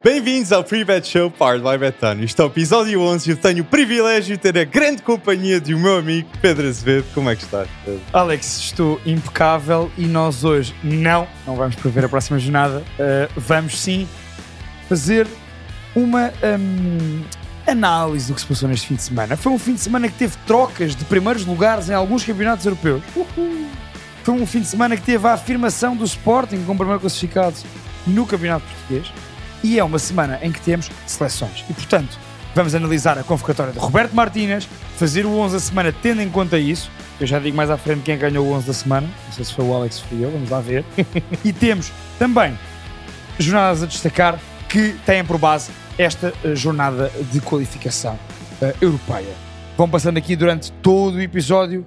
Bem-vindos ao Pre-Bet Show Powered by Betano. Isto é o episódio 11 e eu tenho o privilégio de ter a grande companhia um meu amigo Pedro Azevedo. Como é que estás, Pedro? Alex, estou impecável e nós hoje não, não vamos prever a próxima jornada, uh, vamos sim fazer uma um, análise do que se passou neste fim de semana. Foi um fim de semana que teve trocas de primeiros lugares em alguns campeonatos europeus. Foi um fim de semana que teve a afirmação do Sporting como primeiro classificado no campeonato português e é uma semana em que temos seleções. E, portanto, vamos analisar a convocatória de Roberto Martínez, fazer o 11 da semana tendo em conta isso. Eu já digo mais à frente quem ganhou o 11 da semana. Não sei se foi o Alex ou eu, vamos lá ver. e temos também jornadas a destacar que têm por base esta uh, jornada de qualificação uh, europeia. Vão passando aqui durante todo o episódio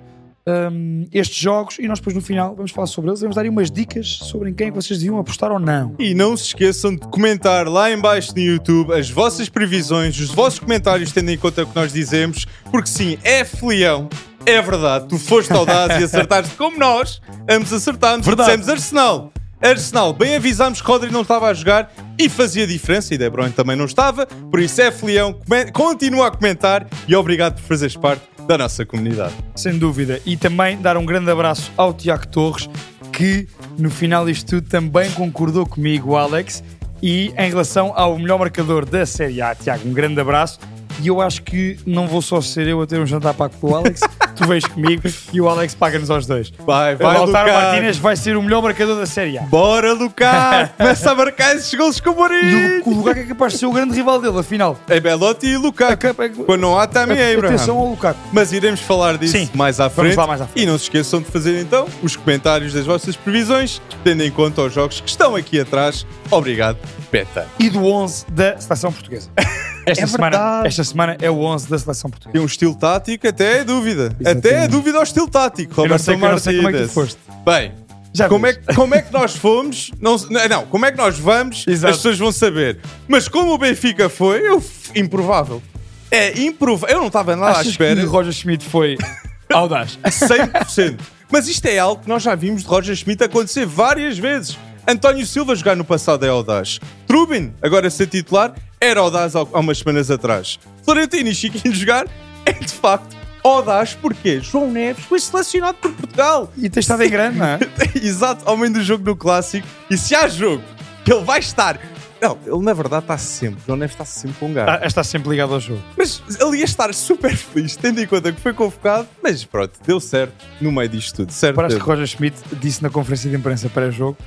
um, estes jogos e nós depois no final vamos falar sobre eles vamos dar aí umas dicas sobre em quem é vocês deviam apostar ou não. E não se esqueçam de comentar lá em baixo no YouTube as vossas previsões, os vossos comentários, tendo em conta o que nós dizemos, porque sim, é filião. É verdade, tu foste audaz e acertaste como nós, ambos acertámos, dissemos Arsenal. Arsenal, bem avisámos que Rodri não estava a jogar e fazia diferença, e De Bruyne também não estava, por isso é filião, continua a comentar e obrigado por fazeres parte da nossa comunidade. Sem dúvida. E também dar um grande abraço ao Tiago Torres, que no final disto tudo também concordou comigo, Alex. E em relação ao melhor marcador da Série A, Tiago, um grande abraço. E eu acho que não vou só ser eu a ter um jantar pago com o Alex, tu vês comigo e o Alex paga-nos aos dois. Vai, vai, Lautaro Martínez vai ser o melhor marcador da Série A. Bora, Lucas! Começa a marcar esses gols com o Mourinho! E o, Lukaku é capaz de ser o grande rival dele, afinal. É Belotti e Lukaku. É, Quando não há, também é Abraham. Atenção ao Lukaku. Mas iremos falar disso Sim, mais, à frente. mais à frente. E não se esqueçam de fazer então os comentários das vossas previsões, tendo em conta os jogos que estão aqui atrás. Obrigado, Beta. E do 11 da seleção portuguesa. Esta, é semana, esta semana é o 11 da seleção portuguesa. Tem um estilo tático, até é dúvida. Exatamente. Até é dúvida ao estilo tático. Roberto eu não sei, eu não sei como é que tu foste. Bem, já como é, como é que nós fomos? Não, não, como é que nós vamos? Exato. As pessoas vão saber. Mas como o Benfica foi, eu, improvável. É improvável. Eu não estava nada Achas à espera. que o Roger Schmidt foi audaz? 100%. Mas isto é algo que nós já vimos de Roger Schmidt acontecer várias vezes. António Silva jogar no passado é audaz. Trubin, agora ser titular, era audaz há umas semanas atrás. Florentino e Chiquinho jogar é de facto audaz porque João Neves foi selecionado por Portugal. E tem estado em grande, não é? Exato, homem do jogo no clássico. E se há jogo que ele vai estar. Não, ele na verdade está sempre. João Neves está sempre com um gato. Está, está sempre ligado ao jogo. Mas ele ia estar super feliz, tendo em conta que foi convocado. Mas pronto, deu certo no meio disto tudo. Certo? Parece que Roger Schmidt disse na conferência de imprensa pré-jogo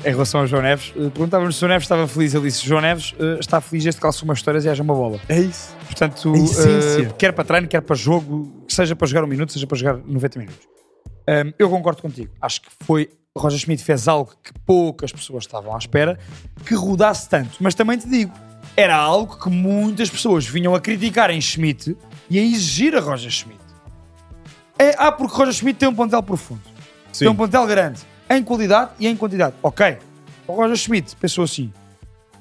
em relação ao João Neves, eh, perguntávamos se o João Neves estava feliz. Ele disse: João Neves uh, está feliz desde que calça umas histórias e haja uma bola. É isso. Portanto, uh, quer para treino, quer para jogo, seja para jogar um minuto, seja para jogar 90 minutos. Um, eu concordo contigo. Acho que foi. Roger Schmidt fez algo que poucas pessoas estavam à espera que rodasse tanto. Mas também te digo, era algo que muitas pessoas vinham a criticar em Schmidt e a exigir a Roger Schmidt. É, ah, porque Roger Schmidt tem um plantel profundo. Sim. Tem um plantel grande em qualidade e em quantidade. Ok. O Roger Schmidt pensou assim: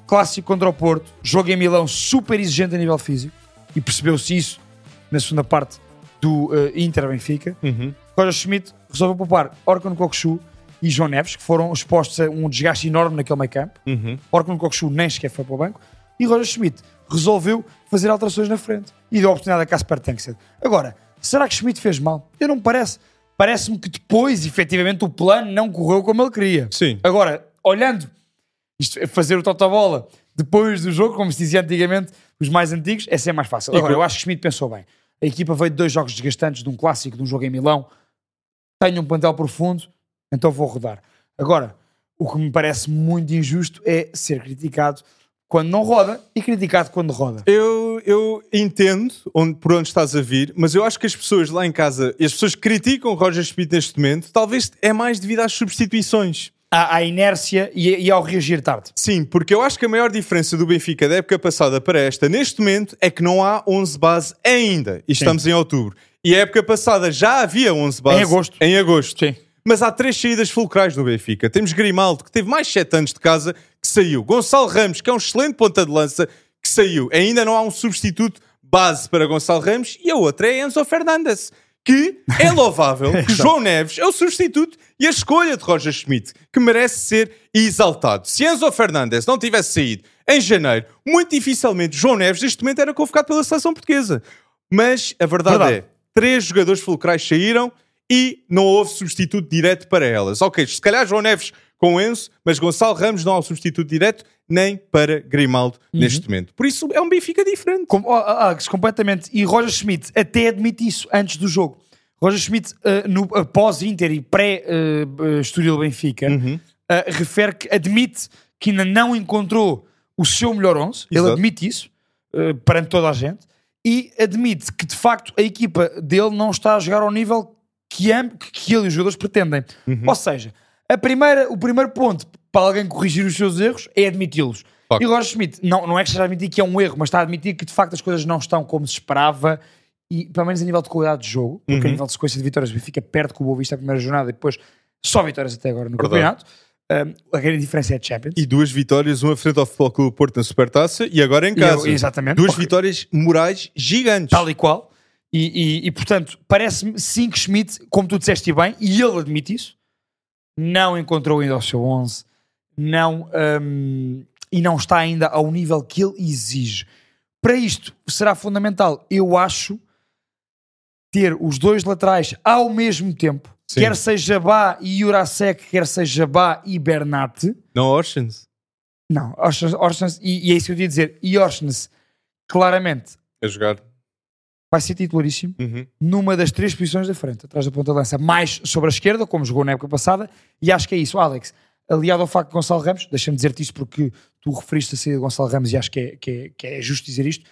clássico contra o Porto, jogo em Milão super exigente a nível físico, e percebeu-se isso na segunda parte do uh, Inter Benfica. Uhum. Roger Schmidt resolveu poupar Orkun Kokshu e João Neves, que foram expostos a um desgaste enorme naquele meio campo. Uhum. Orkun Kokshu nem sequer foi para o banco. E Roger Schmidt resolveu fazer alterações na frente e deu a oportunidade a Casper Tengsted. Agora, será que Schmidt fez mal? Eu não me parece parece-me que depois, efetivamente, o plano não correu como ele queria. Sim. Agora, olhando, isto, é fazer o totobola depois do jogo, como se dizia antigamente, os mais antigos, é sempre mais fácil. Agora, eu acho que Schmidt pensou bem. A equipa veio de dois jogos desgastantes, de um clássico, de um jogo em Milão. Tenho um plantel profundo, então vou rodar. Agora, o que me parece muito injusto é ser criticado quando não roda e criticado quando roda. Eu, eu entendo onde, por onde estás a vir, mas eu acho que as pessoas lá em casa, as pessoas que criticam o Roger Schmidt neste momento, talvez é mais devido às substituições. À, à inércia e, e, ao reagir tarde. Sim, porque eu acho que a maior diferença do Benfica da época passada para esta, neste momento, é que não há 11 base ainda. E estamos Sim. em outubro. E a época passada já havia 11 base. Em agosto. Em agosto. Sim. Mas há três saídas fulcrais do Benfica. Temos Grimaldo, que teve mais 7 anos de casa, que saiu. Gonçalo Ramos, que é um excelente ponta de lança, que saiu. Ainda não há um substituto base para Gonçalo Ramos. E a outra é Enzo Fernandes, que é louvável que João Neves é o substituto e a escolha de Roger Schmidt, que merece ser exaltado. Se Enzo Fernandes não tivesse saído, em janeiro. Muito dificilmente João Neves, neste momento, era convocado pela seleção portuguesa. Mas a verdade, Verdade. é, três jogadores fulcrais saíram e não houve substituto direto para elas. Ok, se calhar João Neves com o Enzo, mas Gonçalo Ramos não há um substituto direto nem para Grimaldo neste momento. Por isso é um Benfica diferente. Com, oh, Alex, completamente. E Roger Schmidt até admite isso antes do jogo. Roger Schmidt, uh, no, após Inter e pré-Estoril Benfica, Uhum. uh, refere que admite que ainda não encontrou o seu melhor 11. Ele admite isso perante toda a gente. E admite que, de facto, a equipa dele não está a jogar ao nível que, que ele e os jogadores pretendem. Uhum. Ou seja, a primeira, o primeiro ponto para alguém corrigir os seus erros é admiti-los. E Roger Schmidt não, não é que esteja a admitir que é um erro, mas está a admitir que de facto as coisas não estão como se esperava e pelo menos a nível de qualidade de jogo, porque Uhum. a nível de sequência de vitórias o Benfica perde com o Boa Vista a primeira jornada e depois só vitórias até agora no Verdade. campeonato. Um, a grande diferença é a Champions. E duas vitórias, uma frente ao Futebol Clube Porto na Supertaça e agora em casa. eu- exatamente. Duas Ok. vitórias morais gigantes. Tal e qual. E, e- e, portanto, parece-me sim que Schmidt, como tu disseste bem, e ele admite isso, não encontrou ainda o seu 11, não, hum, e não está ainda ao nível que ele exige. Para isto, será fundamental, eu acho, ter os dois laterais ao mesmo tempo, Sim. quer seja Bá e Jurasek, quer seja Bá e Bernat. Não Oceans. Não, Orsnes- e, e é isso que eu ia dizer, e Orsnes, claramente, A jogar. Vai ser titularíssimo Uhum. numa das três posições da frente, atrás da ponta de lança, mais sobre a esquerda, como jogou na época passada, e acho que é isso, Alex. Aliado ao facto de Gonçalo Ramos, deixa-me dizer-te isto porque tu referiste a saída de Gonçalo Ramos e acho que é, que é, que é justo dizer isto.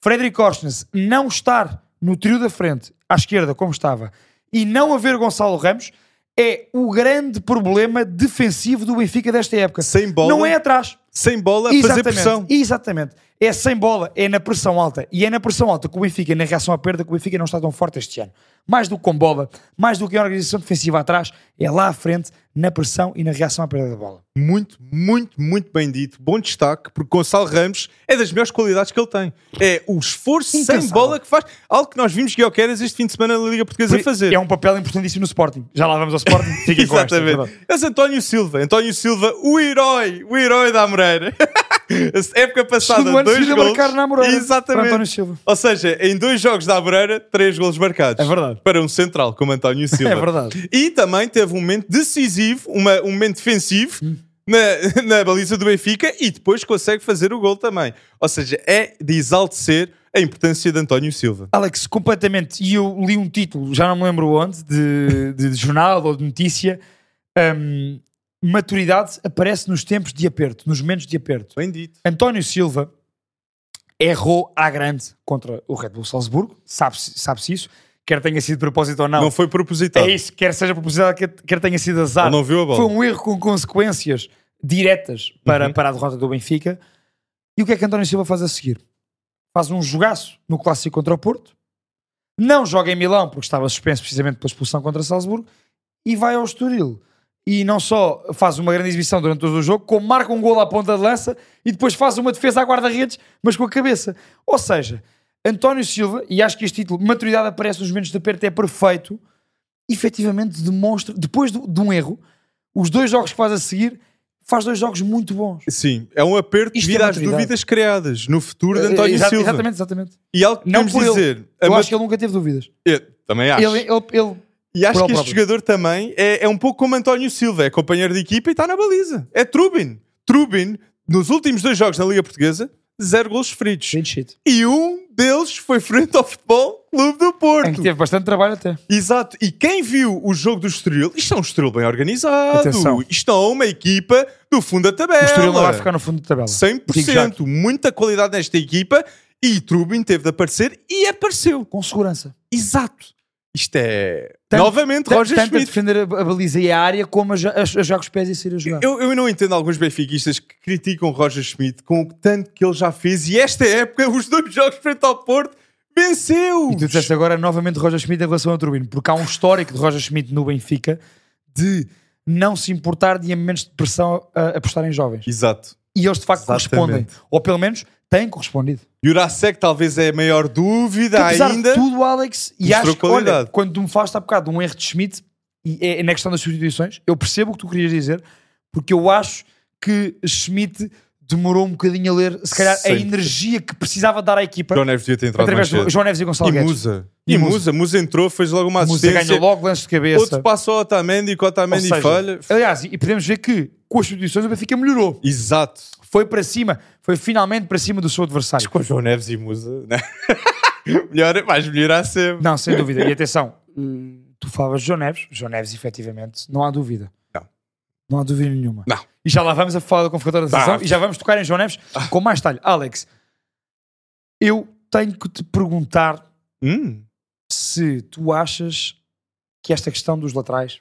Frederic Orsnes não estar no trio da frente, à esquerda, como estava, e não haver Gonçalo Ramos, é o grande problema defensivo do Benfica desta época. Sem bola. Não é atrás. Sem bola, a fazer Exatamente, pressão. Exatamente. É sem bola, é na pressão alta. E é na pressão alta que o Benfica, na reação à perda, que o Benfica não está tão forte este ano. Mais do que com bola, mais do que a organização defensiva atrás, é lá à frente, na pressão e na reação à perda da bola. Muito, muito, muito bem dito. Bom destaque, porque Gonçalo Ramos é das melhores qualidades que ele tem. É o esforço sem bola que faz. Algo que nós vimos Guilherme este fim de semana na Liga Portuguesa a fazer. É um papel importantíssimo no Sporting. Já lá vamos ao Sporting. Fiquem com esta, é Exatamente. Esse António Silva. António Silva, o herói. O herói da Amoreira. A época passada, Segundo dois gols. marcar na Amoreira, Exatamente. para António Silva. Ou seja, em dois jogos da Amoreira, três golos marcados. É verdade. Para um central como António Silva. É verdade. E também teve um momento decisivo, uma- um momento defensivo na, na baliza do Benfica e depois consegue fazer o gol também. Ou seja, é de exaltecer a importância de António Silva. Alex, completamente. E eu li um título, já não me lembro onde, de, de jornal ou de notícia. hum, maturidade aparece nos tempos de aperto, nos momentos de aperto. António Silva errou à grande contra o Red Bull Salzburgo, sabe-se sabe isso, quer tenha sido de propósito ou não. Não foi propositado. é isso, quer seja propositado, quer, quer tenha sido azar. Ele não viu a bola. Foi um erro com consequências diretas para, Uhum. para a derrota do Benfica. E o que é que António Silva faz a seguir? Faz um jogaço no clássico contra o Porto, não joga em Milão porque estava suspenso precisamente pela expulsão contra Salzburgo e vai ao Estoril. E não só faz uma grande exibição durante todo o jogo, como marca um gol à ponta de lança e depois faz uma defesa à guarda-redes, mas com a cabeça. Ou seja, António Silva, e acho que este título, maturidade aparece nos momentos de aperto, é perfeito, efetivamente demonstra, depois do- de um erro, os dois jogos que faz a seguir, faz dois jogos muito bons. Sim, é um aperto Isto é devido às maturidade. dúvidas criadas no futuro de António Exa- Silva. Exatamente, exatamente. E algo que Não podemos por ele. dizer. a Eu acho que ele nunca teve dúvidas. Eu também acho. Ele, ele, ele- E acho que este jogador também é, é um pouco como António Silva, é companheiro de equipa e está na baliza. É Trubin. Trubin, nos últimos dois jogos na Liga Portuguesa, zero gols feridos. E um deles foi frente ao Futebol Clube do Em que Porto. teve bastante trabalho até. Exato. E quem viu o jogo do Estoril, isto é um Estoril bem organizado. Atenção. Isto é uma equipa do fundo da tabela. O Estoril não vai ficar no fundo da tabela. Digo já. 100%. Muita qualidade nesta equipa. E Trubin teve de aparecer e apareceu. Com segurança. Exato. Isto é. Tanto- Novamente, Tanto- Roger tanto a Schmidt. defender a, a baliza e a área, como a, a, a jogar os pés e sair a jogar. Eu, eu não entendo alguns benfiquistas que criticam Roger Schmidt com o tanto que ele já fez e esta época, os dois jogos frente ao Porto, venceu! E tu disseste agora novamente Roger Schmidt em relação ao Turbino, porque há um histórico de Roger Schmidt no Benfica de não se importar de em momentos de pressão a, a apostar em jovens. Exato. E eles de facto Exatamente. correspondem. Ou pelo menos têm correspondido. Jurasek talvez é a maior dúvida Apesar ainda. de tudo, Alex, e acho que, olha, quando tu me falaste há bocado de um erro de Schmidt, e é, é na questão das substituições, eu percebo o que tu querias dizer, porque eu acho que Schmidt demorou um bocadinho a ler, se calhar, a Sempre. energia que precisava dar à equipa João Neves devia ter entrado através do. João Neves e Gonçalo E Guedes. Musa. E E Musa. Musa. Musa entrou, fez logo uma Musa assistência. ganhou logo lance de cabeça. Outro passo ao Otamendi, que o Otamendi falha. Aliás, e podemos ver que com as substituições o Benfica melhorou. Exato. Foi para cima, foi finalmente para cima do seu adversário. Com João Neves e Musa, né? Melhor, vais melhorar sempre. Não, sem dúvida. E atenção, hum, tu falavas de João Neves. João Neves, efetivamente, não há dúvida. Não. Não há dúvida nenhuma. Não. E já lá vamos a falar da confrontação da Ah. seleção e já vamos tocar em João Neves com mais talho. Alex, eu tenho que te perguntar Hum, se tu achas que esta questão dos laterais,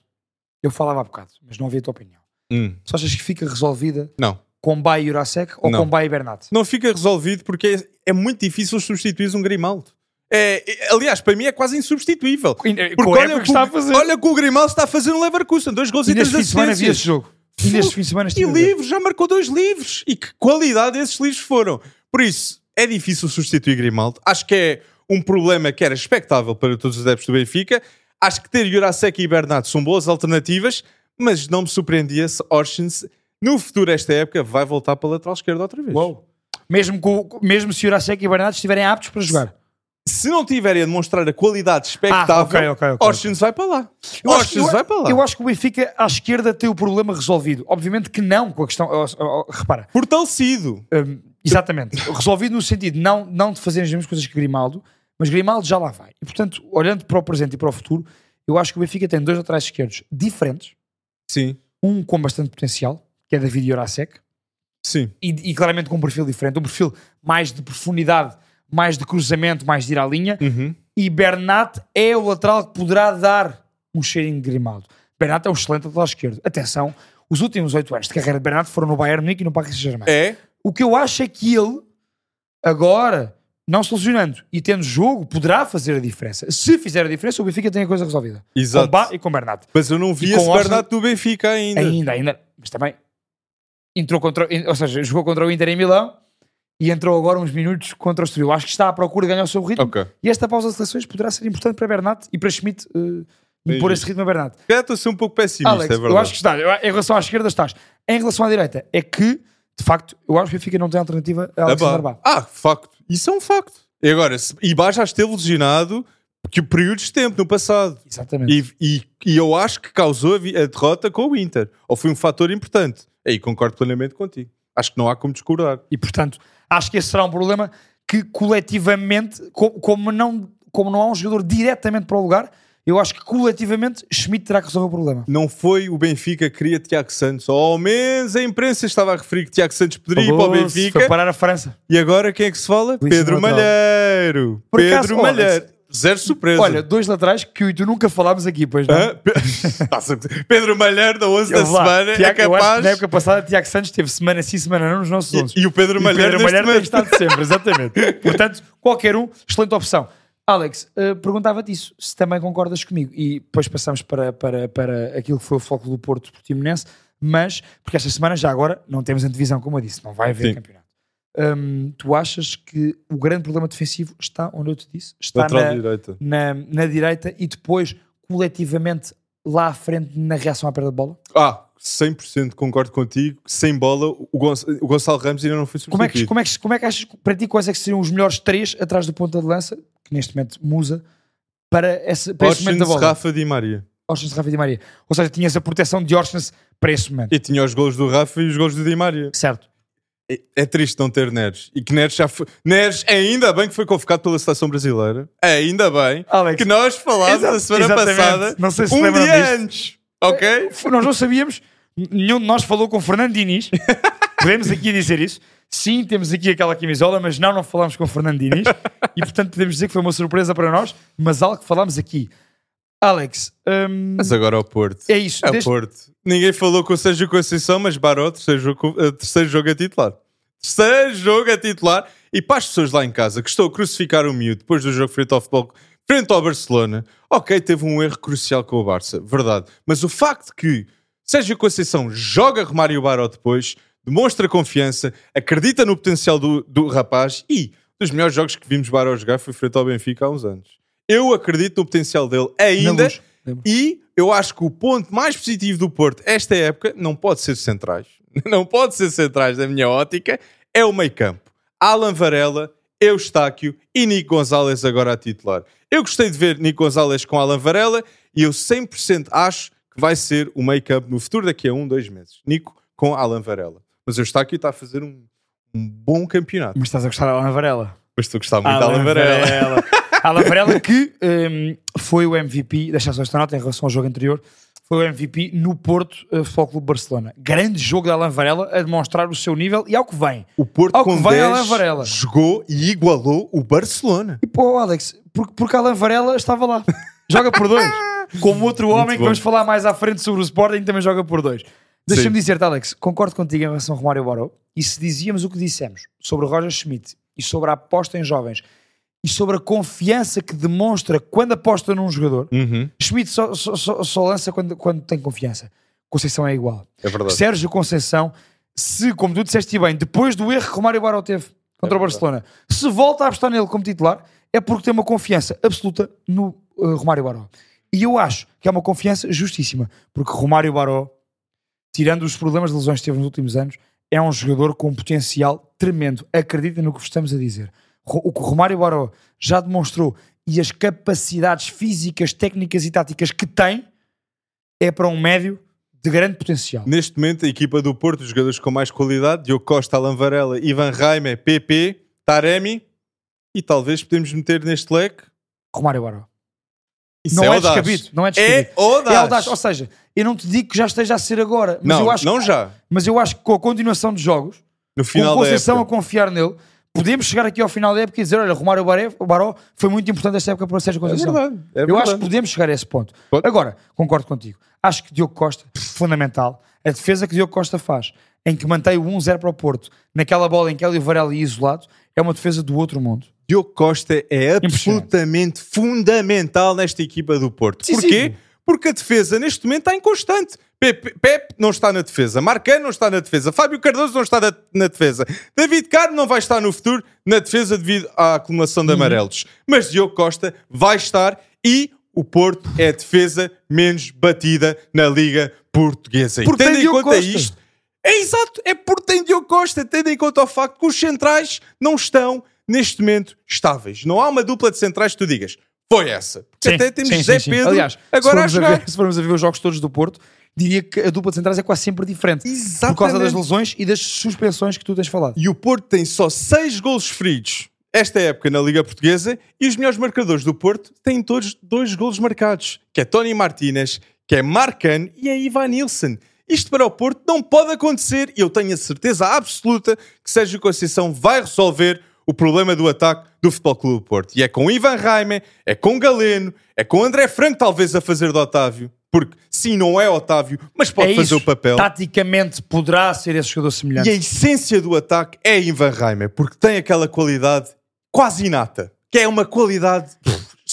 eu falava há bocado, mas não havia a tua opinião. Hum. Só achas que fica resolvida Não. com Bay Jurasek ou Não. com Bay e Bernat? Não fica resolvido porque é, é muito difícil substituir um Grimaldo. É, é- aliás, para mim é quase insubstituível. Com Porque olha que está a fazer. olha que o Grimaldo está a fazer no Leverkusen. Dois gols e e três neste fim de semana vi esse assistências. jogo. E neste fim de semana E livros, já marcou dois livros. E que qualidade esses livros foram. Por isso, é difícil substituir Grimaldo. Acho que é um problema que era expectável para todos os adeptos do Benfica. Acho que ter Jurasek e Bernardo são boas alternativas, mas não me surpreendia se Orsens, no futuro esta época, vai voltar para a lateral esquerda outra vez. Uou. Mesmo, com, mesmo se Jurasek e Bernat estiverem aptos para jogar. Se não tiverem a demonstrar a qualidade expectável, Ah, ok, ok, ok. Orsens vai para lá. Eu acho, eu- vai para lá. eu acho que o Benfica à esquerda tem o problema resolvido. Obviamente que não com a questão. ó, ó, ó, repara, Fortalecido. hum, exatamente. resolvido no sentido não, não de fazer as mesmas coisas que Grimaldo, mas Grimaldo já lá vai. E portanto, olhando para o presente e para o futuro, eu acho que o Benfica tem dois laterais esquerdos diferentes. Sim, Um com bastante potencial, que é David Jurasek, sim. e, e claramente com um perfil diferente. Um perfil mais de profundidade, mais de cruzamento, mais de ir à linha. Uhum. e Bernat é o lateral que poderá dar um cheirinho de Grimaldo. Bernat é um excelente lateral esquerdo. Atenção, os últimos oito anos de carreira de Bernat foram no Bayern Munique e no Paris Saint-Germain. É, O que eu acho é que ele, agora, não se lesionando e tendo jogo, poderá fazer a diferença. Se fizer a diferença, o Benfica tem a coisa resolvida. Exato. Com Bá e com Bernat. Mas eu não vi esse com Bernardo do Benfica ainda. Ainda, ainda. Mas também entrou contra, ou seja, jogou contra o Inter em Milão e entrou agora uns minutos contra o Estoril. Acho que está à procura de ganhar o seu ritmo. Ok. E esta pausa de seleções poderá ser importante para Bernat e para Schmidt uh, Bem impor visto. esse ritmo a Bernat. Já estou a ser um pouco pessimista, Alex, é verdade. eu acho que estás. Eu- Em relação à esquerda, estás. Em relação à direita, é que, de facto, eu acho que o Benfica não tem alternativa a Alexander. Bá. Ah, facto. Isso é um facto. E agora, se, e Bá já esteve lesionado que períodos de tempo no passado. Exatamente. E, e, e eu acho que causou a, a derrota com o Inter. Ou foi um fator importante. Aí concordo plenamente contigo. Acho que não há como discordar. E, portanto, acho que esse será um problema que, coletivamente, co- como não, como não há um jogador diretamente para o lugar, eu acho que, coletivamente, Schmidt terá que resolver o problema. Não foi o Benfica que queria Tiago Santos. Ou ao menos a imprensa estava a referir que Tiago Santos poderia ir para o Benfica. Foi parar a França. E agora quem é que se fala? Luís Pedro Lateral. Malheiro. Por Pedro acaso, Malheiro. Zero surpresa. Olha, dois laterais que eu e tu nunca falámos aqui, pois não? Hã? Pe- Tá-se a- Pedro Malheiro da 11 da Eu vou lá. semana Tiago, é capaz. na época passada, Tiago Santos teve semana sim, semana não nos nossos 11. E, e o Pedro E Malheiro, Pedro Malheiro tem estado sempre, exatamente. Portanto, qualquer um, excelente opção. Alex, eh, perguntava-te isso, se também concordas comigo. E depois passamos para, para, para aquilo que foi o foco do Porto Portimonense, mas, porque esta semana já agora não temos antevisão, como eu disse, não vai haver Sim. campeonato. Hum, tu achas que o grande problema defensivo está onde eu te disse? Está na, direita. na, na direita e depois, coletivamente, lá à frente, na reação à perda de bola? Ah, 100% concordo contigo. Sem bola, o, Gonç- o Gonçalo Ramos ainda não foi Como é, que, substituído. como, é que, como é que achas, para ti, quais é que seriam os melhores três atrás do ponta de lança, que neste momento musa, para esse, para esse momento da bola? Rafa Di Maria. Orsens, Rafa e Di Maria. Ou seja, tinhas a proteção de Orsens para esse momento. E tinha os gols do Rafa e os gols do Di Maria. Certo. É, é triste não ter Neres. E que Neres já foi. Neres, ainda bem que foi convocado pela seleção brasileira. Ainda bem. Alex, Que nós falámos na semana exatamente. passada. Não sei se um dia disto. antes. Ok? nós não sabíamos, nenhum de nós falou com Fernando Diniz. Podemos aqui dizer isso. Sim, temos aqui aquela camisola, mas não, não falámos com Fernando Diniz. e portanto podemos dizer que foi uma surpresa para nós, mas algo que falámos aqui. Alex, hum, Mas agora ao Porto. é isso. É o Desde- Porto. Ninguém falou com o Sérgio Conceição, mas Baró, terceiro jogo, eh, terceiro jogo a titular. Terceiro jogo a titular. E para as pessoas lá em casa que estão a crucificar o miúdo depois do jogo frente ao futebol, frente ao Barcelona, ok, teve um erro crucial com o Barça, verdade. Mas o facto que Sérgio Conceição joga Romário Baró depois, demonstra confiança, acredita no potencial do, do rapaz e dos melhores jogos que vimos Baró jogar foi frente ao Benfica há uns anos. Eu acredito no potencial dele ainda. luz. E eu acho que o ponto mais positivo do Porto esta época não pode ser centrais. não pode ser centrais da minha ótica, é o meio campo. Alan Varela, Eustáquio e Nico Gonzalez agora a titular. Eu gostei de ver Nico Gonzalez com Alan Varela e eu 100% acho que vai ser o meio campo no futuro daqui a um, dois meses. Nico com Alan Varela. Mas Eustáquio está a fazer um, um bom campeonato. Mas estás a gostar da Alan Varela? Mas estou a gostar muito de Alan Varela. Alan Varela que um, foi o MVP, deixa só esta nota em relação ao jogo anterior, foi o MVP no Porto uh, Futebol Clube Barcelona. Grande jogo de Alan Varela a demonstrar o seu nível e ao que vem. O Porto Ao com que vem 10 Alan Varela. jogou e igualou o Barcelona. E pô, Alex, porque, porque Alan Varela estava lá. Joga por dois. Como outro homem que bom. vamos falar mais à frente sobre o Sporting também joga por dois. Deixa-me dizer-te, Alex, concordo contigo em relação ao Romário Baró. E se dizíamos o que dissemos sobre o Roger Schmidt e sobre a aposta em jovens e sobre a confiança que demonstra quando aposta num jogador, Uhum, Schmidt só, só- só- só lança quando, quando tem confiança. Conceição é igual. é verdade. Sérgio Conceição, se, como tu disseste bem, depois do erro que Romário Baró teve contra É o Barcelona, se volta a apostar nele como titular, é porque tem uma confiança absoluta no uh, Romário Baró. E eu acho que é uma confiança justíssima, porque Romário Baró, tirando os problemas de lesões que teve nos últimos anos, é um jogador com um potencial tremendo. Acredita no que vos estamos a dizer. O que o Romário Baró já demonstrou e as capacidades físicas, técnicas e táticas que tem é para um médio de grande potencial. Neste momento, a equipa do Porto, os jogadores com mais qualidade, Diogo Costa, Alan Varela, Ivan Raime, PP, Taremi, e talvez podemos meter neste leque. Romário Baró. Isso Não é, audaz. descabido. Não é descabido. É audaz. É audaz. Ou seja, eu não te digo que já esteja a ser agora, mas, Não, eu, acho, não já. mas eu acho que com a continuação de jogos, No com final a da Conceição a confiar nele, podemos chegar aqui ao final da época e dizer: olha, Romário Baré- Baró foi muito importante esta época para o Sérgio É Conceição. verdade. é Eu verdade. acho que podemos chegar a esse ponto. Pode. Agora, concordo contigo. Acho que Diogo Costa, fundamental, a defesa que Diogo Costa faz, em que mantém o 1-0 para o Porto, naquela bola em que ele e o Varela isolado, é uma defesa do outro mundo. Diogo Costa é absolutamente fundamental nesta equipa do Porto. Decisivo. Porquê? Porque a defesa neste momento está inconstante. Pepe, Pepe não está na defesa, Marcano não está na defesa, Fábio Cardoso não está na, na defesa, David Carmo não vai estar no futuro na defesa devido à acumulação Uhum. de amarelos. Mas Diogo Costa vai estar e o Porto é a defesa menos batida na Liga Portuguesa. E Porque tendo em conta Costa. isto, é exato, é porque tem Diogo Costa, tendo em conta o facto que os centrais não estão, neste momento, estáveis. Não há uma dupla de centrais que tu digas, foi essa. Porque Sim, até temos sim, José sim. Pedro Aliás, agora a se formos, jogar. ver, se formos a ver os jogos todos do Porto, diria que a dupla de centrais é quase sempre diferente. Por causa das Exatamente. lesões e das suspensões que tu tens falado. E o Porto tem só 6 golos feridos esta época na Liga Portuguesa e os melhores marcadores do Porto têm todos dois golos marcados, que é Tony Martínez, que é Marcano e é Ivan Nilsson. Isto para o Porto não pode acontecer e eu tenho a certeza absoluta que Sérgio Conceição vai resolver o problema do ataque do Futebol Clube do Porto. E é com Ivan Raime, é com Galeno, é com André Franco talvez a fazer de Otávio, porque sim, não é Otávio, mas pode é fazer isso. o papel. Taticamente poderá ser esse jogador semelhante. E a essência do ataque é Ivan Reimer, porque tem aquela qualidade quase inata, que é uma qualidade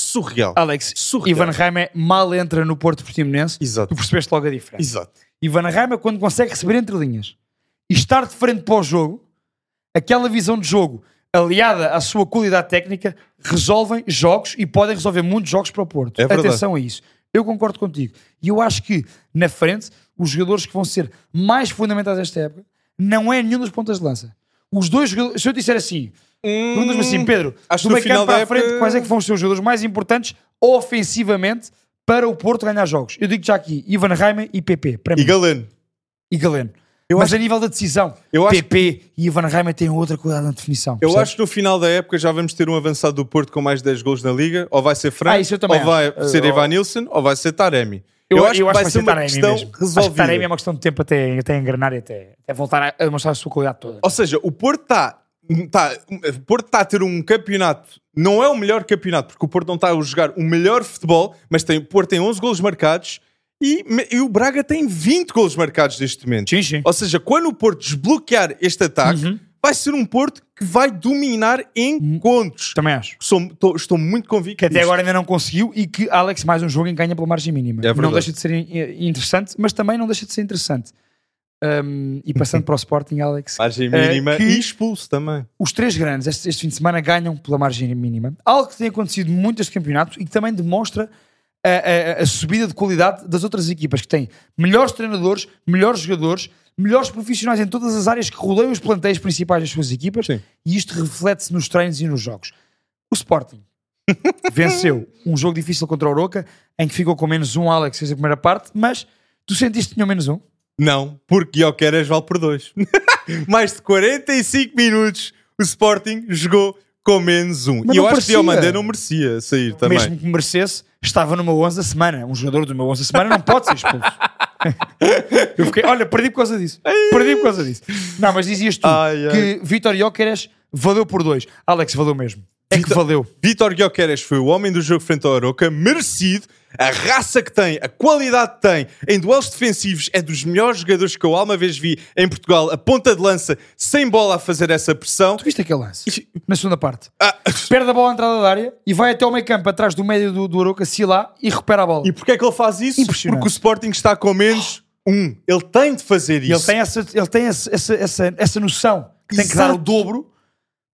surreal. Alex, Surreal. Ivan Raime mal entra no Porto Portimonense. Exato. Tu percebeste logo a diferença. Exato. Ivan Raime, quando consegue receber entre linhas e estar de frente para o jogo, aquela visão de jogo aliada à sua qualidade técnica, resolvem jogos e podem resolver muitos jogos para o Porto. É. Atenção a isso. Eu concordo contigo. E eu acho que, na frente, os jogadores que vão ser mais fundamentais desta época não é nenhum dos pontas de lança. Os dois jogadores, se eu disser assim, perguntas-me assim, Pedro, Hum, acho do que no meio final campo para da a frente, época- quais é que vão ser os jogadores mais importantes ofensivamente para o Porto ganhar jogos? Eu digo já aqui, Ivan Raime e PP, para E mim Galeno. e Galeno. Eu Mas acho- a nível da decisão, Eu acho PP e Ivan Reimer têm outra qualidade na definição. Eu percebes? acho que no final da época já vamos ter um avançado do Porto com mais 10 gols na Liga, ou vai ser Franco, Ah, eu ou vai acho. ser Uh, Ivan Nilsson, ou vai ser Taremi. eu, acho que vai ser uma Taremi questão mesmo. Acho que resolvida. Taremi é uma questão de tempo até, até engrenar e até, até voltar a, a mostrar a sua qualidade toda. Ou seja, o Porto está tá, o Porto está a ter um campeonato, não é o melhor campeonato, porque o Porto não está a jogar o melhor futebol, mas tem, o Porto tem 11 golos marcados e, e o Braga tem 20 golos marcados neste momento. Sim, sim. Ou seja, quando o Porto desbloquear este ataque, Uhum. vai ser um Porto que vai dominar encontros. Também acho. Sou- tô- estou muito convicto Que até disto. agora ainda não conseguiu e que Alex mais um jogo em ganha pela margem mínima. É não deixa de ser in- interessante, mas também não deixa de ser interessante. Um, e passando para o Sporting, Alex, Margem eh, mínima que- e expulso também. os três grandes este, este fim de semana ganham pela margem mínima. Algo que tem acontecido muito este campeonato e que também demonstra a, a- a subida de qualidade das outras equipas, que têm melhores treinadores, melhores jogadores, melhores profissionais em todas as áreas que rodeiam os plantéis principais das suas equipas, Sim. e isto reflete-se nos treinos e nos jogos. O Sporting venceu um jogo difícil contra o Oroca, em que ficou com menos um Alex fez a primeira parte, mas tu sentiste que tinha menos um? Não, porque Guioqueras vale por dois. Mais de 45 minutos o Sporting jogou com menos um. Mas e eu acho que parecia. Diomandé não merecia sair também. Mesmo que merecesse, estava numa 11 da semana. Um jogador do meu 11 da semana não pode ser expulso. Eu fiquei, olha, perdi por causa disso. Perdi por causa disso. Não, mas dizias tu Ai, ai. que Vitor Jóqueres valeu por dois. Alex, valeu mesmo. É que Vitor- valeu. Vítor Guioqueras foi o homem do jogo frente ao Aroca, merecido. A raça que tem, a qualidade que tem em duelos defensivos é dos melhores jogadores que eu alguma vez vi em Portugal. A ponta de lança, sem bola a fazer essa pressão. Tu viste aquele lance? Na segunda parte. Ah, Perde a bola à entrada da área e vai até ao meio campo, atrás do médio do, do Aroca, se lá e recupera a bola. e porquê é que ele faz isso? Porque o Sporting está com menos um. Ele tem de fazer isso. ele tem, essa, ele tem essa, essa, essa, essa noção que tem que dar o Exato. dobro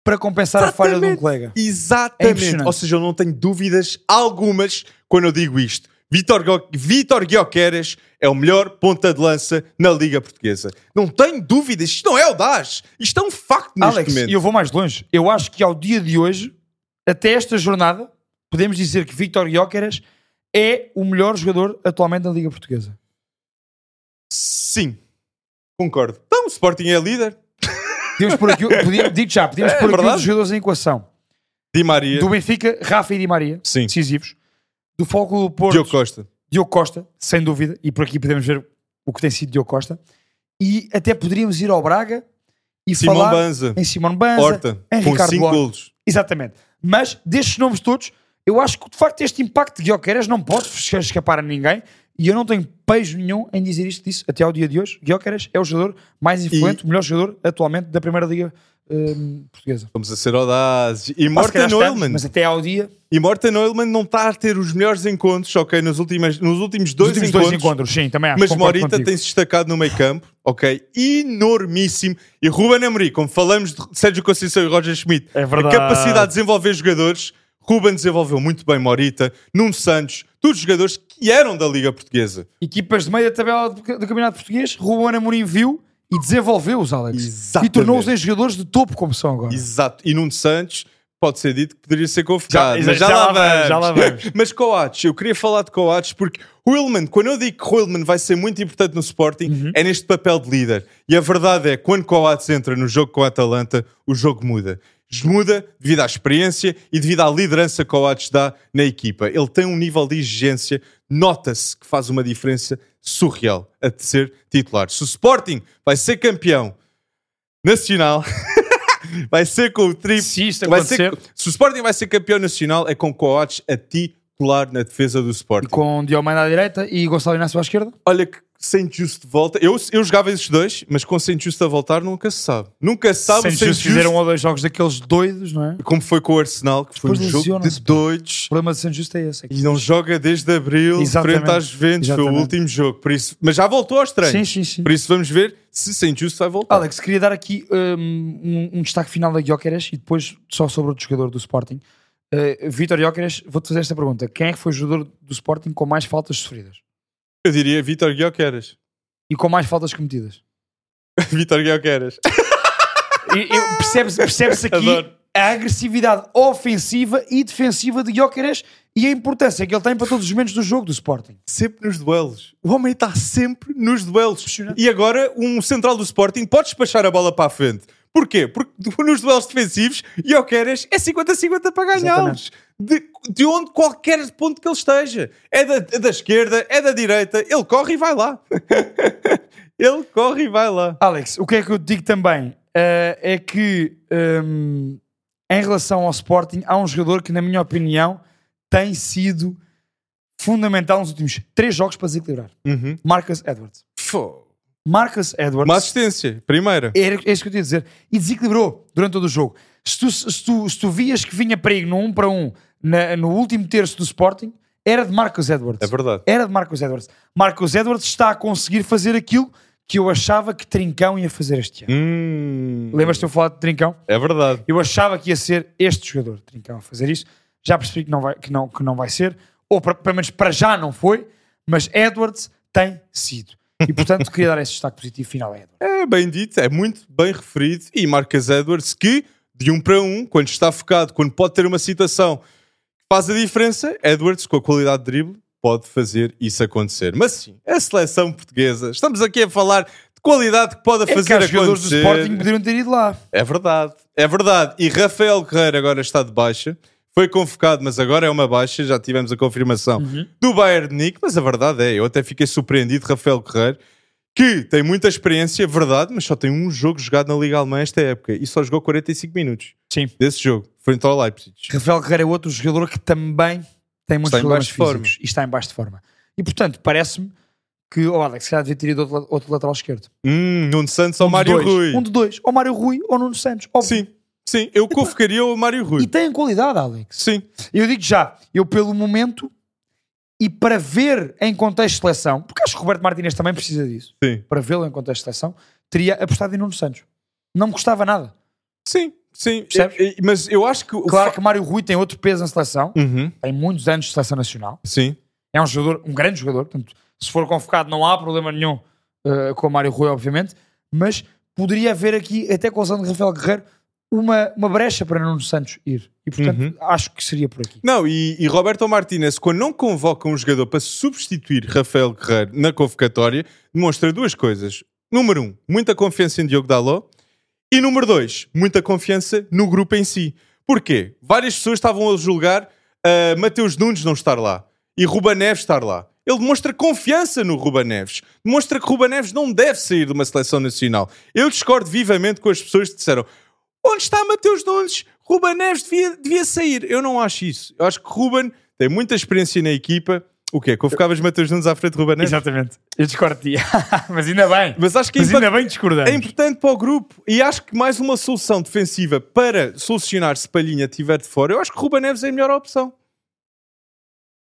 para compensar a falha de um colega. É Exatamente. impressionante. Ou seja, eu não tenho dúvidas algumas quando eu digo isto. Vítor, Go- Vítor Guioqueras é o melhor ponta de lança na Liga Portuguesa. Não tenho dúvidas. Isto não é audaz. Isto é um facto neste Alex, momento. e eu vou mais longe. Eu acho que ao dia de hoje, até esta jornada, podemos dizer que Victor Gyökeres é o melhor jogador atualmente da Liga Portuguesa. Sim. Concordo. Então, o Sporting é líder. Podíamos pôr aqui, podia, digo já, podíamos É pôr aqui verdade. os jogadores em equação. Di Maria. Do Benfica, Rafa e Di Maria, Sim. decisivos. Do Foco do Porto, Diogo Costa. Diogo Costa, sem dúvida, e por aqui podemos ver o que tem sido Diogo Costa. E até poderíamos ir ao Braga e Simão falar Banza. em Simão Banza, Horta. em Com Ricardo 5 Duarte. golos. Exatamente. Mas destes nomes todos, eu acho que de facto este impacto de Guioqueras não pode escapar a ninguém. E eu não tenho pejo nenhum em dizer isto disso até ao dia de hoje. Guioqueras é o jogador mais influente, o melhor jogador atualmente da Primeira Liga hum, Portuguesa. Vamos a ser audazes. E Morten estamos, Neumann. Mas até ao dia, E Morten Neumann não está a ter os melhores encontros, ok? Nos, últimas, nos últimos os dois últimos encontros. dois encontros, sim, também acho. Mas Morita tem-se destacado no meio campo, ok? Enormíssimo. E Ruben Amorim, como falamos de Sérgio Conceição e Roger Schmidt, É a capacidade de desenvolver jogadores, Ruben desenvolveu muito bem Morita, Nuno Santos, todos jogadores que eram da Liga Portuguesa. Equipas de meio da tabela do, do Campeonato Português, Ruben Amorim viu e desenvolveu-os, Alex. Exatamente. E tornou-os em jogadores de topo como são agora. Exato. E Nuno Santos pode ser dito que poderia ser convocado. Já- mas já, já lá vamos, vamos. já lá vamos. mas Coates, eu queria falar de Coates porque Willman, quando eu digo que Willman vai ser muito importante no Sporting, Uhum. é neste papel de líder. E a verdade é, quando Coates entra no jogo com a Atalanta, o jogo muda. Muda devido à experiência e devido à liderança que Coates dá na equipa. Ele tem um nível de exigência, nota-se que faz uma diferença surreal a de ser titular. Se o Sporting vai ser campeão nacional, vai ser com o triplo. Se isto vai ser, acontecer- se o Sporting vai ser campeão nacional, é com Coates a titular na defesa do Sporting. Com Diomaine à direita e Gonçalo Inácio à esquerda. Olha que sem Justo de volta. Eu, eu jogava esses dois, mas com sem Justo a voltar nunca se sabe. Nunca se sabe Sem o Saint Justo fizeram um Just, ou dois jogos daqueles doidos, não é? O como foi com o Arsenal, que foi um jogo de doidos. problema de San Justo é esse. é que- E não joga desde abril Exatamente. frente às Juventus. Foi o último jogo. Por isso, mas já voltou aos treinos. Sim, sim, sim. Por isso vamos ver se sem Justo vai voltar. Alex, queria dar aqui um, um- um destaque final da Gyökeres e depois só sobre outro jogador do Sporting. Uh, Vítor Gyökeres, vou-te fazer esta pergunta. Quem é que foi o jogador do Sporting com mais faltas sofridas? Eu diria Vitor Guioqueras. E com mais faltas cometidas? Vitor Guioqueras. Percebe-se aqui Adoro. a agressividade ofensiva e defensiva de Gyökeres e a importância que ele tem para todos os momentos do jogo do Sporting. sempre nos duelos. O homem está sempre nos duelos. E agora, um central do Sporting pode despachar a bola para a frente. Porquê? Porque nos duelos defensivos, Jokeres é 50-50 para ganhá-los. De, de onde qualquer ponto que ele esteja. É da, é da esquerda, é da direita. Ele corre e vai lá. ele corre e vai lá. Alex, o que é que eu te digo também? Eh, é que hum, em relação ao Sporting, há um jogador que, na minha opinião, tem sido fundamental nos últimos três jogos para desequilibrar. Uhum. Marcus Edwards. Fô. Marcus Edwards. Uma assistência, primeira. Era, é isso que eu ia dizer. E desequilibrou durante todo o jogo. Se tu, se tu, se tu vias que vinha perigo no 1 para 1 na- no último terço do Sporting, era de Marcus Edwards. É verdade. Era de Marcus Edwards. Marcus Edwards está a conseguir fazer aquilo que eu achava que Trincão ia fazer este ano. Hum, Lembras-te de eu falar de Trincão? É verdade. Eu achava que ia ser este jogador, Trincão, a fazer isso. Já percebi que não vai, que não, que não vai ser. ou para- pelo menos para já não foi, mas Edwards tem sido. E portanto queria dar esse destaque positivo final a Edwards. É bem dito, é muito bem referido. E Marcus Edwards, que de um para um, quando está focado, quando pode ter uma situação que faz a diferença, Edwards, com a qualidade de drible, pode fazer isso acontecer. Mas sim, a seleção portuguesa, estamos aqui a falar de qualidade que pode É que fazer há jogadores do acontecer. Sporting poderiam ter ido lá. É verdade, é verdade. E Rafael Guerreiro agora está de baixa. Foi convocado, mas agora é uma baixa. Já tivemos a confirmação do Bayern de Munique. Mas a verdade é, eu até fiquei surpreendido. Rafael Guerreiro, que tem muita experiência, verdade, mas só tem um jogo jogado na Liga Alemã esta época e só jogou 45 minutos Sim. desse jogo, frente ao Leipzig. Rafael Guerreiro é outro jogador que também tem muitos Está em problemas físicos e está em baixo de forma. E portanto, parece-me que o Alex se calhar devia ter ido outro, outro lateral esquerdo. Hum, Nuno Santos ou Um dos Mário dois. Rui? Um de dois. Ou Mário Rui ou Nuno Santos. Óbvio. Sim, sim, eu convocaria o Mário Rui. E tem qualidade, Alex. Sim, Eu digo já, eu pelo momento e para ver em contexto de seleção, porque acho que o Roberto Martínez também precisa disso, sim, para vê-lo em contexto de seleção, teria apostado em Nuno Santos. Não me custava nada. sim, sim. E- e- Mas eu acho que. o Claro que Mário Rui tem outro peso na seleção, Uhum, tem muitos anos de seleção nacional, Sim, é um jogador, um grande jogador, portanto, se for convocado não há problema nenhum uh, com o Mário Rui, obviamente, mas poderia haver aqui, até com lesão de Rafael Guerreiro, uma, uma brecha para Nuno Santos ir. E portanto, Uhum. acho que seria por aqui. Não, e, e Roberto Martínez, quando não convoca um jogador para substituir Rafael Guerreiro na convocatória, demonstra duas coisas. Número um, muita confiança em Diogo Dalot. E número dois, muita confiança no grupo em si. Porquê? Várias pessoas estavam a julgar uh, Mateus Nunes não estar lá e Ruba Neves estar lá. Ele demonstra confiança no Ruba Neves. Demonstra que Ruba Neves não deve sair de uma seleção nacional. Eu discordo vivamente com as pessoas que disseram onde está Mateus Nunes? Ruben Neves devia, devia sair. Eu não acho isso. Eu acho que Ruben tem muita experiência na equipa. O quê? Convocavas Mateus Nunes à frente de Ruben Neves? Exatamente. Eu discordo de mas ainda bem. Mas acho que é, Mas ainda bem discordamos. é importante para o grupo. E acho que mais uma solução defensiva para solucionar se Palhinha estiver de fora, eu acho que Ruben Neves é a melhor opção.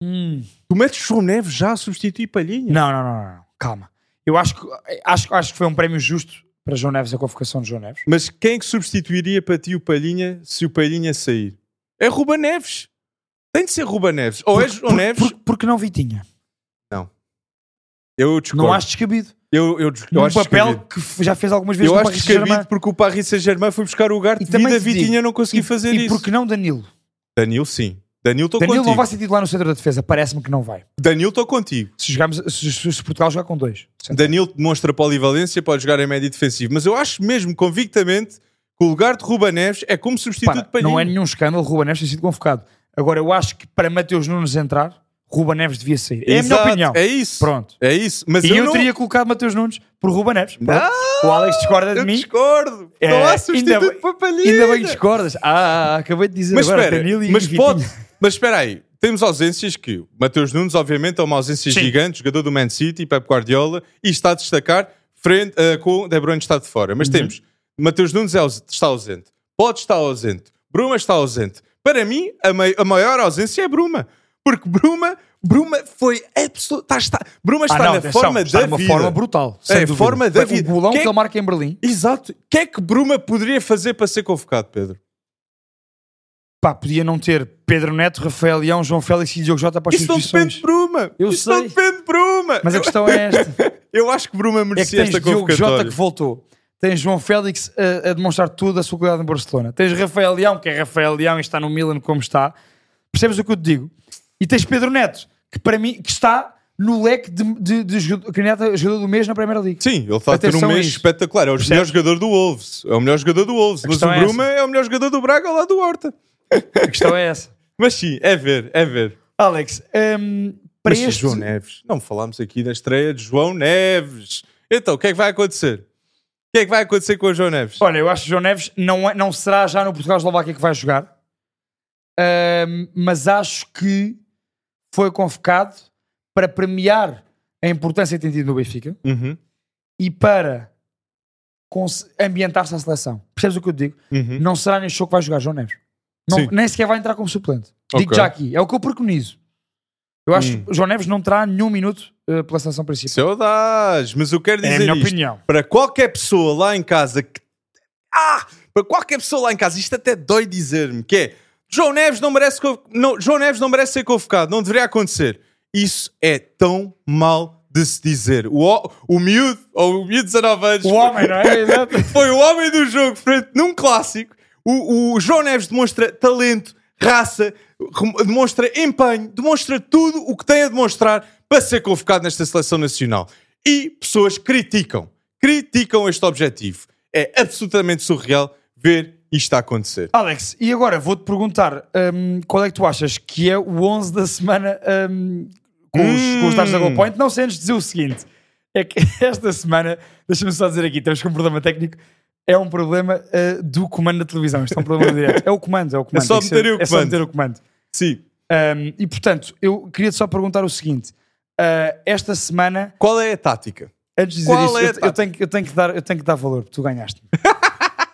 Hum. Tu metes João Neves já a substituir Palhinha? Não, não, não, não. Calma. Eu acho que, acho, acho que foi um prémio justo para João Neves a convocação de João Neves. Mas quem é que substituiria para ti o Palhinha se o Palhinha sair? É Ruben Neves. Tem de ser Ruben Neves. Ou é João Neves. Por, porque não Vitinha. Eu discordo. Não acho descabido. Eu, eu, eu acho papel descabido. que já fez algumas vezes Eu no acho Paris Saint-Germain. porque o Paris Saint-Germain foi buscar o Garte E também devido a te digo, Vitinha não conseguir E, fazer e isso. porque não Danilo? Danilo, sim. Danilo, estou Danilo contigo. não vai ser titular no centro da defesa. Parece-me que não vai. Danilo, estou contigo. Se, jogarmos, se, se- Portugal jogar com dois. Danilo demonstra polivalência, pode jogar em médio defensivo. Mas eu acho mesmo convictamente que o lugar de Ruba Neves é como substituto Para, de Palhinha. não é nenhum escândalo Ruba Neves ter sido convocado. Agora, eu acho que para Mateus Nunes entrar, Ruba Neves devia sair. É a minha Exato, opinião. É isso. Pronto. É isso. Mas E eu, eu, não... teria colocado Mateus Nunes por Ruba Neves. Não, o Alex discorda de eu mim. discordo. É, não há ainda substituto bem- para Palhinha. Ainda bem que discordas. Ah, acabei de dizer Mas agora espera, Danilo e mas pode. Mas espera aí, temos ausências que Mateus Nunes, obviamente, é uma ausência Sim. gigante, jogador do Man City, Pep Guardiola, e está a destacar frente, eh, com o De Bruyne está de fora. Uhum. Mas temos Mateus Nunes é está ausente, Pode está ausente, Bruma está ausente. Para mim, a, mai- a maior ausência é Bruma, porque Bruma, Bruma foi absoluto. Está, está, Bruma está Ah, não, na atenção, forma está da numa vida. forma brutal. É, dúvida. forma da Foi vida. O golão Que que, é- ele marca em Berlim. Exato. O que é que Bruma poderia fazer para ser convocado, Pedro? Pá, podia não ter Pedro Neto, Rafael Leão, João Félix e Diogo Jota para as Isso não depende de. Bruma. Eu Isso não sei. depende de Bruma. Mas a questão é esta. Eu acho que Bruma É que merecia tens esta Diogo Jota que voltou. Tens João Félix a, a demonstrar tudo a sua qualidade em Barcelona. Tens Rafael Leão, que é Rafael Leão e está no Milan como está. Percebes o que eu te digo? E tens Pedro Neto, que para mim que está no leque de, de, de jogador, candidato a jogador do mês na Primeira League. Sim, ele está a ter um mês isso. espetacular. É o melhor jogador do Wolves. É o melhor jogador do Wolves. Mas o é Bruma é, o melhor jogador do Braga lá do Horta. A questão é essa. Mas sim, é ver, é ver. Alex, hum, para Mas este... João Neves, não falámos aqui da estreia de João Neves. Então, o que é que vai acontecer? O que é que vai acontecer com o João Neves? Olha, eu acho que João Neves não, é- não será já no Portugal-Eslováquia que vai jogar, Ahm, mas acho que foi convocado para premiar a importância que tem tido no Benfica Uhum, e para ambientar-se à seleção. Percebes o que eu te digo? uhum. Não será neste jogo que vai jogar João Neves. Não- nem sequer vai entrar como suplente. Digo Ok. já aqui. É o que eu preconizo. Eu acho Hum. que João Neves não terá nenhum minuto eh, pela seleção principal. Audaz, mas eu quero É a dizer minha isto. opinião. Para qualquer pessoa lá em casa que... Ah! Para qualquer pessoa lá em casa, isto até dói dizer-me, que é... João Neves não merece, não, João Neves não merece ser convocado, não deveria acontecer. Isso é tão mal de se dizer. O, o, o miúdo, ou o miúdo de 19 anos, O homem, não é? Exato. foi o homem do jogo frente num clássico. O, o João Neves demonstra talento, raça, demonstra empenho, demonstra tudo o que tem a demonstrar para ser convocado nesta seleção nacional. E pessoas criticam, criticam este objetivo. É absolutamente surreal ver isto a acontecer. Alex, e agora vou-te perguntar hum, qual é que tu achas que é o 11 da semana hum, com, os, com os dados da Hum. Point? Não sei antes dizer o seguinte: é que esta semana, deixa-me só dizer aqui, temos com um problema técnico. É um problema uh, do comando da televisão. Isto é um problema direto. É o comando, é o comando. só Tem que meter o É só comando. meter o comando. Sim. Um, e portanto, eu queria-te só perguntar o seguinte: uh, esta semana, Qual é a tática? antes de dizer Qual isto, é eu, eu tenho, eu, tenho que dar, eu tenho que dar valor, porque tu ganhaste.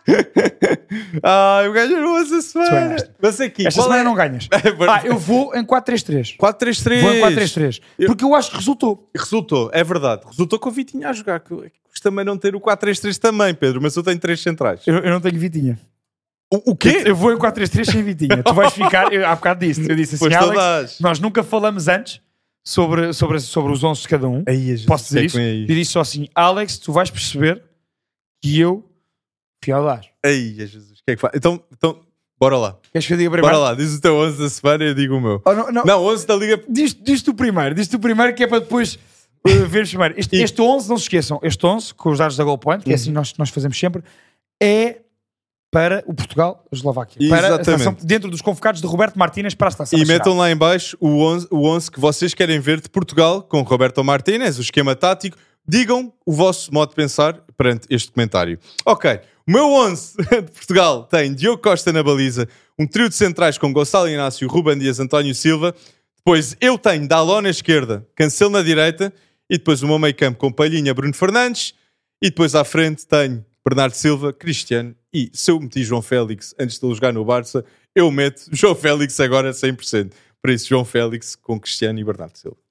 Ah, eu ganho essa semana. Mas aqui, Esta semana é? não ganhas. É. Ah, eu vou em 4-3-3. 4-3-3. Vou em 4-3-3. Eu- Porque eu acho que resultou. Resultou, é verdade. Resultou com o Vitinho a jogar. que Custa também não ter o 4-3-3 também, Pedro, mas eu tenho três centrais. Eu, eu não tenho Vitinha. O, o quê? Eu vou em 4-3-3 sem Vitinha. Tu vais ficar. Eu, há bocado disse. Eu disse assim, Pois Alex, nós nunca falamos antes sobre, sobre, sobre os 11 de cada um. Aí, Posso dizer isso? vem E disse só assim: Alex, tu vais perceber que eu fui ao. Aí, Jesus, o que é que faz? Então, então, bora lá. Queres que eu diga primeiro? Bora lá, diz o teu 11 da semana e eu digo o meu. Oh, não, não. Não, 11 da Liga. Diz, diz tu primeiro, diz tu primeiro que é para depois uh, veres primeiro. Este, E- este 11, não se esqueçam, este 11, com os dados da Goal Point, que é Uhum. assim nós, nós fazemos sempre, é para o Portugal, a Eslováquia. Para a Exatamente. seleção, dentro dos convocados de Roberto Martínez para a seleção E metam lá em baixo o 11, o 11 que vocês querem ver de Portugal com Roberto Martínez, o esquema tático. Digam o vosso modo de pensar perante este comentário. Ok, o meu 11 de Portugal tem Diogo Costa na baliza, um trio de centrais com Gonçalo Inácio, Ruben Dias, António Silva. Depois eu tenho Daló na esquerda, Cancelo na direita e depois o meu meio campo com Palhinha, Bruno Fernandes. E depois à frente tenho Bernardo Silva, Cristiano e se eu meti João Félix antes de ele jogar no Barça, eu meto João Félix agora 100%. Por isso, João Félix com Cristiano e Bernardo Silva.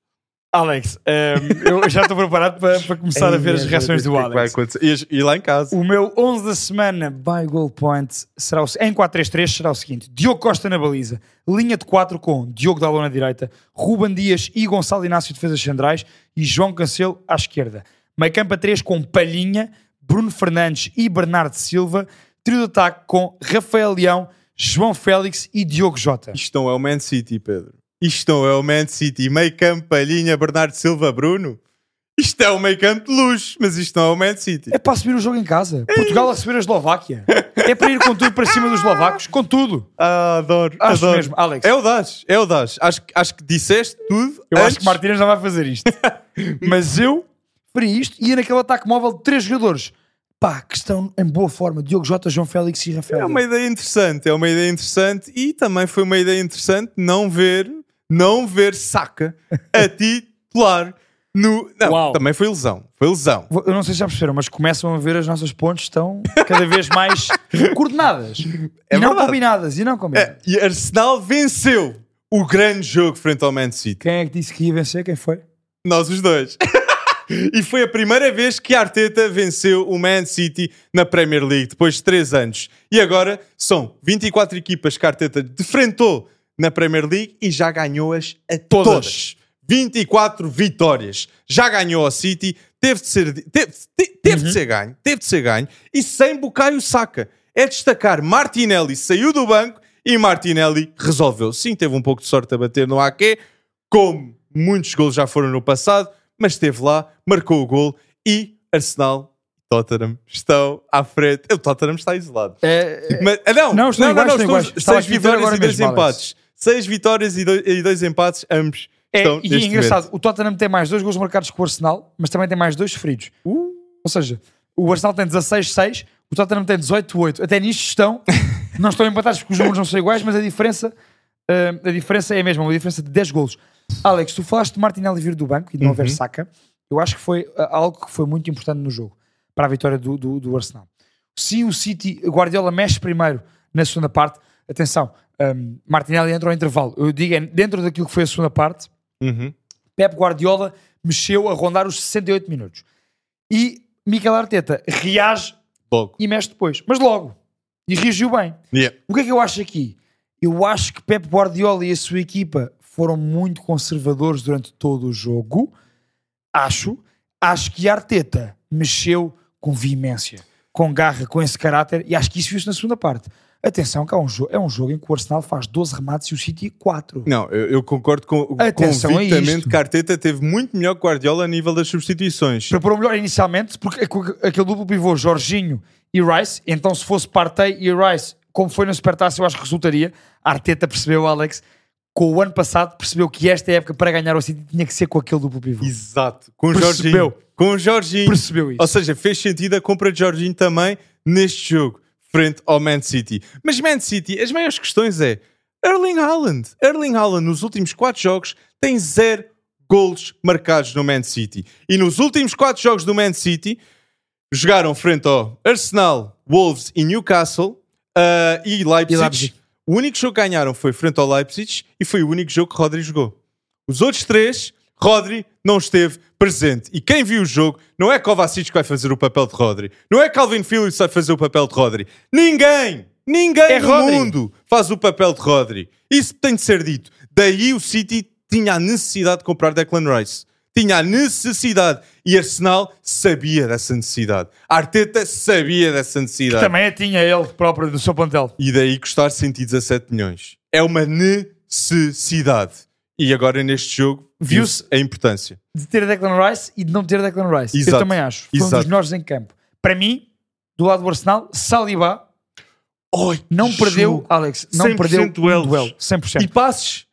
Alex, um, eu já estou preparado para, para começar a ver as reações do é Alex. E, e lá em casa. O meu 11 da semana by goal point será o, em 4-3-3 será o seguinte: Diogo Costa na baliza, linha de 4 com Diogo Dalot na direita, Ruben Dias e Gonçalo Inácio defesas centrais e João Cancelo à esquerda. Meio campo a 3 com Palhinha, Bruno Fernandes e Bernardo Silva. Trio de ataque com Rafael Leão, João Félix e Diogo Jota. Isto não é o Man City, Pedro. Isto não é o Man City. Meio campo, Palhinha, Bernardo Silva, Bruno. Isto é o meio campo de luz, mas isto não é o Man City. É para assumir o jogo em casa. Portugal a receber a Eslováquia. É para ir com tudo para cima dos eslovacos, com tudo. Ah, adoro. Acho adoro. mesmo, Alex. É o Das, é o Das. Acho, que- acho que disseste tudo. Eu antes. acho que Martínez não vai fazer isto. Mas eu faria isto e ia naquele ataque móvel de três jogadores. Pá, que estão em boa forma. Diogo Jota, João Félix e Rafael. É uma ideia interessante, é uma ideia interessante e também foi uma ideia interessante não ver, não ver Saka a titular no. Não, Uau. também foi lesão. Foi lesão. Eu não sei se já perceberam, mas começam a ver as nossas pontes estão cada vez mais coordenadas. É e não verdade. combinadas. E não combinadas. É, e Arsenal venceu o grande jogo frente ao Man City. Quem é que disse que ia vencer? Quem foi? Nós os dois. e foi a primeira vez que a Arteta venceu o Man City na Premier League, depois de 3 anos. E agora são 24 equipas que a Arteta defrentou na Premier League e já ganhou-as a todas. Todas. 24 vitórias. Já ganhou ao City, teve de ser, teve, te- teve de ser ganho, teve de ser ganho, e sem Bukayo Saka. É destacar, Martinelli saiu do banco e Martinelli resolveu. Sim, teve um pouco de sorte a bater no Ake, como muitos gols já foram no passado, mas esteve lá, marcou o gol e Arsenal Tottenham estão à frente. O Tottenham está isolado. É, Mas, ah, não, Não, ver vitórias agora e dois mesmo, Alex. empates. Seis vitórias e dois, e dois empates, ambos é, estão e é engraçado, momento. o Tottenham tem mais dois gols marcados que o Arsenal, mas também tem mais dois feridos. Uh. Ou seja, o Arsenal tem 16-6, o Tottenham tem 18-8. Até nisto estão, não estão empatados porque os números não são iguais, mas a diferença, ah, a diferença é a mesma, uma diferença de 10 golos. Alex, tu falaste de Martinelli vir do banco e de não haver Uhum. saca. Eu acho que foi ah, algo que foi muito importante no jogo para a vitória do, do, do Arsenal. Se o City, Guardiola mexe primeiro na segunda parte, atenção, um, Martinelli entra ao intervalo. Eu digo, é dentro daquilo que foi a segunda parte, Uhum. Pep Guardiola mexeu a rondar os 68 minutos. E Mikel Arteta reage Logo. e mexe depois. Mas logo. E reagiu bem. Yeah. O que é que eu acho aqui? Eu acho que Pep Guardiola e a sua equipa foram muito conservadores durante todo o jogo. Acho. Acho que Arteta mexeu com veemência, com garra, com esse caráter, e acho que isso viu-se na segunda parte. Atenção, que é um, jogo, é um jogo em que o Arsenal faz 12 remates e o City 4. Não, eu, eu concordo com, Atenção convictamente que a Arteta teve muito melhor que Guardiola a nível das substituições. Preparou melhor inicialmente, porque aqu- aquele duplo pivô, Jorginho e Rice, então se fosse Partey e Rice, como foi na Supertaça, eu acho que resultaria. A Arteta percebeu, Alex, com o ano passado, percebeu que esta época para ganhar o City tinha que ser com aquele duplo pivô. Exato. Com o Percebeu. Jorginho. Com o Jorginho. Percebeu isso. Ou seja, fez sentido a compra de Jorginho também neste jogo, frente ao Man City. Mas Man City, as maiores questões é Erling Haaland. Erling Haaland nos últimos 4 jogos tem zero golos marcados no Man City. E nos últimos 4 jogos do Man City jogaram frente ao Arsenal, Wolves e Newcastle ah, e, Leipzig. E Leipzig. O único jogo que ganharam foi frente ao Leipzig e foi o único jogo que Rodri jogou. Os outros três, Rodri não esteve presente. E quem viu o jogo, não é Kovacic que vai fazer o papel de Rodri. Não é Calvin Phillips que vai fazer o papel de Rodri. Ninguém, ninguém É no Rodri. mundo faz o papel de Rodri. Isso tem de ser dito. Daí o City tinha a necessidade de comprar Declan Rice. Tinha a necessidade. E Arsenal sabia dessa necessidade. Arteta sabia dessa necessidade. Também a tinha ele próprio do seu plantel. E daí custar 117 milhões. É uma necessidade. E agora neste jogo viu-se a importância. De ter Declan Rice e de não ter Declan Rice. Exato. Eu também acho. Foi um Exato. dos melhores em campo. Para mim, do lado do Arsenal, Saliba Oi, não perdeu, Alex, não 100% perdeu um duelos. duelo. 100%. E passes?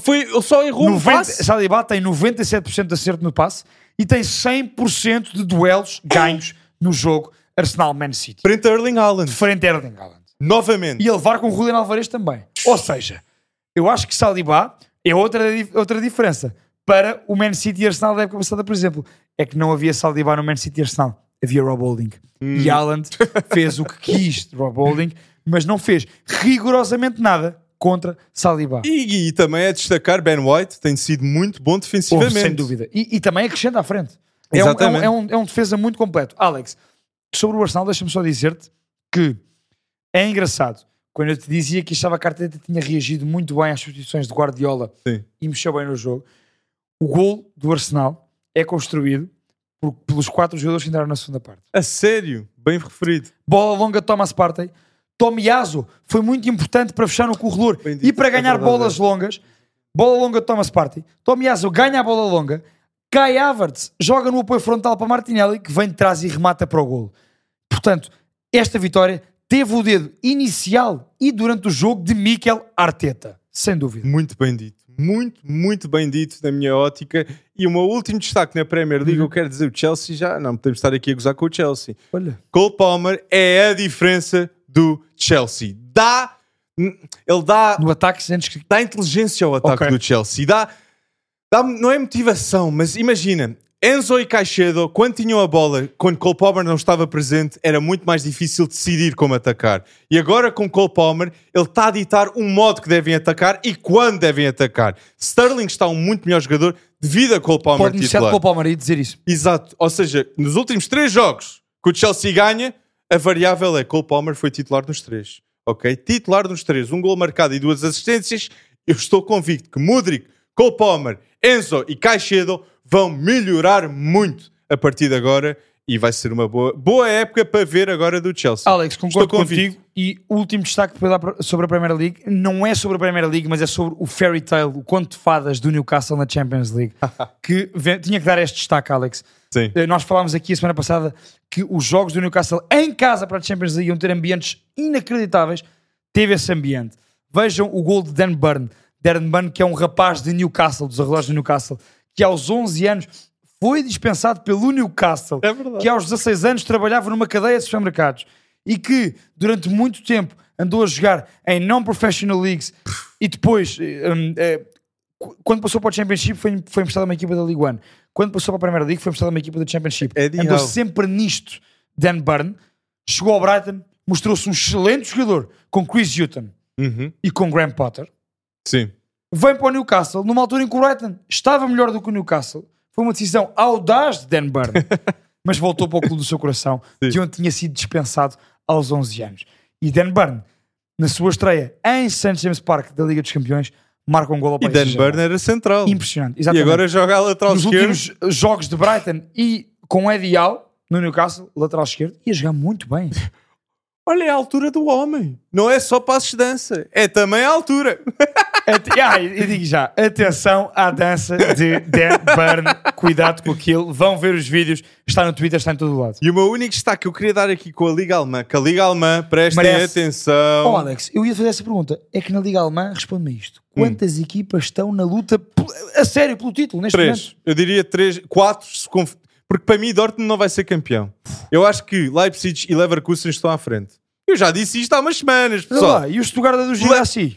Foi, ele só errou um 90, passe. Saliba tem 97% de acerto no passe e tem 100% de duelos ganhos no jogo Arsenal-Man City. Frente a Erling Haaland. Frente a Erling Haaland. Novamente. E a levar com o Julian Alvarez também. Ou seja, eu acho que Saliba é outra, outra diferença para o Man City e Arsenal da época passada, por exemplo. É que não havia Saliba no Man City e Arsenal. Havia Rob Holding. Hum. E Haaland fez o que quis de Rob Holding, mas não fez rigorosamente nada contra Saliba. E, e também é destacar Ben White, tem sido muito bom defensivamente. sem dúvida. E, e também acrescenta à frente. É um, é, um, é, um, é um defesa muito completo. Alex, sobre o Arsenal, deixa-me só dizer-te que é engraçado. Quando eu te dizia que achava que a Arteta tinha reagido muito bem às substituições de Guardiola Sim. e mexeu bem no jogo, o gol do Arsenal é construído por- pelos quatro jogadores que entraram na segunda parte. A sério, bem referido. Bola longa, Thomas Partey. Tomiaso foi muito importante para fechar no corredor Bem dito, e para é ganhar verdade, bolas é. longas. Bola longa, Thomas Partey. Tomiaso ganha a bola longa. Kai Havertz joga no apoio frontal para Martinelli, que vem de trás e remata para o golo. Portanto, esta vitória teve o dedo inicial e durante o jogo de Mikel Arteta. Sem dúvida. Muito bem dito. Muito, muito bem dito na minha ótica. E o meu último destaque na Premier League, eu quero dizer, o Chelsea já não podemos estar aqui a gozar com o Chelsea. Olha. Cole Palmer é a diferença do Chelsea. Dá, ele dá, No ataque, sentes que dá inteligência ao ataque Ok. do Chelsea. Dá, dá, não é motivação, mas imagina, Enzo e Caicedo, quando tinham a bola, quando Cole Palmer não estava presente, era muito mais difícil decidir como atacar. E agora com Cole Palmer, ele está a ditar um modo que devem atacar e quando devem atacar. Sterling está um muito melhor jogador devido a Cole Palmer pode titular. com o Palmeiras e dizer isso. Exato. Ou seja, nos últimos três jogos que o Chelsea ganha, a variável é Cole Palmer foi titular nos três. Ok? Titular nos três. Um gol marcado e duas assistências. Eu estou convicto que Mudrik, Cole Palmer, Enzo e Caicedo vão melhorar muito a partir de agora e vai ser uma boa, boa época para ver agora do Chelsea. Alex, concordo contigo. E o último destaque sobre a Premier League não é sobre a Premier League, mas é sobre o fairy tale, o conto de fadas do Newcastle na Champions League. que tinha que dar este destaque, Alex. Sim. Eh, Nós falámos aqui a semana passada que os jogos do Newcastle em casa para a Champions League iam ter ambientes inacreditáveis. Teve esse ambiente. Vejam o gol de Dan Burn. Dan Burn, que é um rapaz de Newcastle, dos arredores do Newcastle, que aos 11 anos foi dispensado pelo Newcastle, É verdade. que aos 16 anos trabalhava numa cadeia de supermercados e que durante muito tempo andou a jogar em non-professional leagues e depois, eh, hum, eh, qu- quando passou para o Championship, foi, foi emprestado a uma equipa da League One. Quando passou para a Premier League, foi emprestado a uma equipa da Championship. Eddie Andou Howe. sempre nisto. Dan Burn chegou ao Brighton, mostrou-se um excelente jogador com Chris Hutton Uhum. e com Graham Potter. Sim. Vem para o Newcastle, numa altura em que o Brighton estava melhor do que o Newcastle. Foi uma decisão audaz de Dan Burn, mas voltou para o clube do seu coração, Sim. de onde tinha sido dispensado aos 11 anos. E Dan Burn na sua estreia em St. James Park da Liga dos Campeões, marca um gol ao E Paris Dan Saint-Germain. Burn era central. Impressionante. E Exatamente. agora joga a lateral Nos esquerdo. últimos jogos de Brighton e com Eddie Howe no Newcastle, lateral esquerdo, ia jogar muito bem. Olha, é a altura do homem. Não é só passos de dança, é também a altura. Ate- ah, eu digo já, atenção à dança de Dan Burn. Cuidado com aquilo. Vão ver os vídeos. Está no Twitter, está em todo lado. E o meu único destaque que eu queria dar aqui com a Liga Alemã, que a Liga Alemã, prestem Merece. atenção. Oh, Alex, eu ia fazer essa pergunta. É que na Liga Alemã, responde-me isto. Quantas equipas estão na luta a sério pelo título neste momento? Três. Eu diria três, quatro, se conf- porque para mim Dortmund não vai ser campeão. Eu acho que Leipzig e Leverkusen estão à frente. Eu já disse isto há umas semanas, Olha pessoal. lá, e o Stuttgart do Girassi?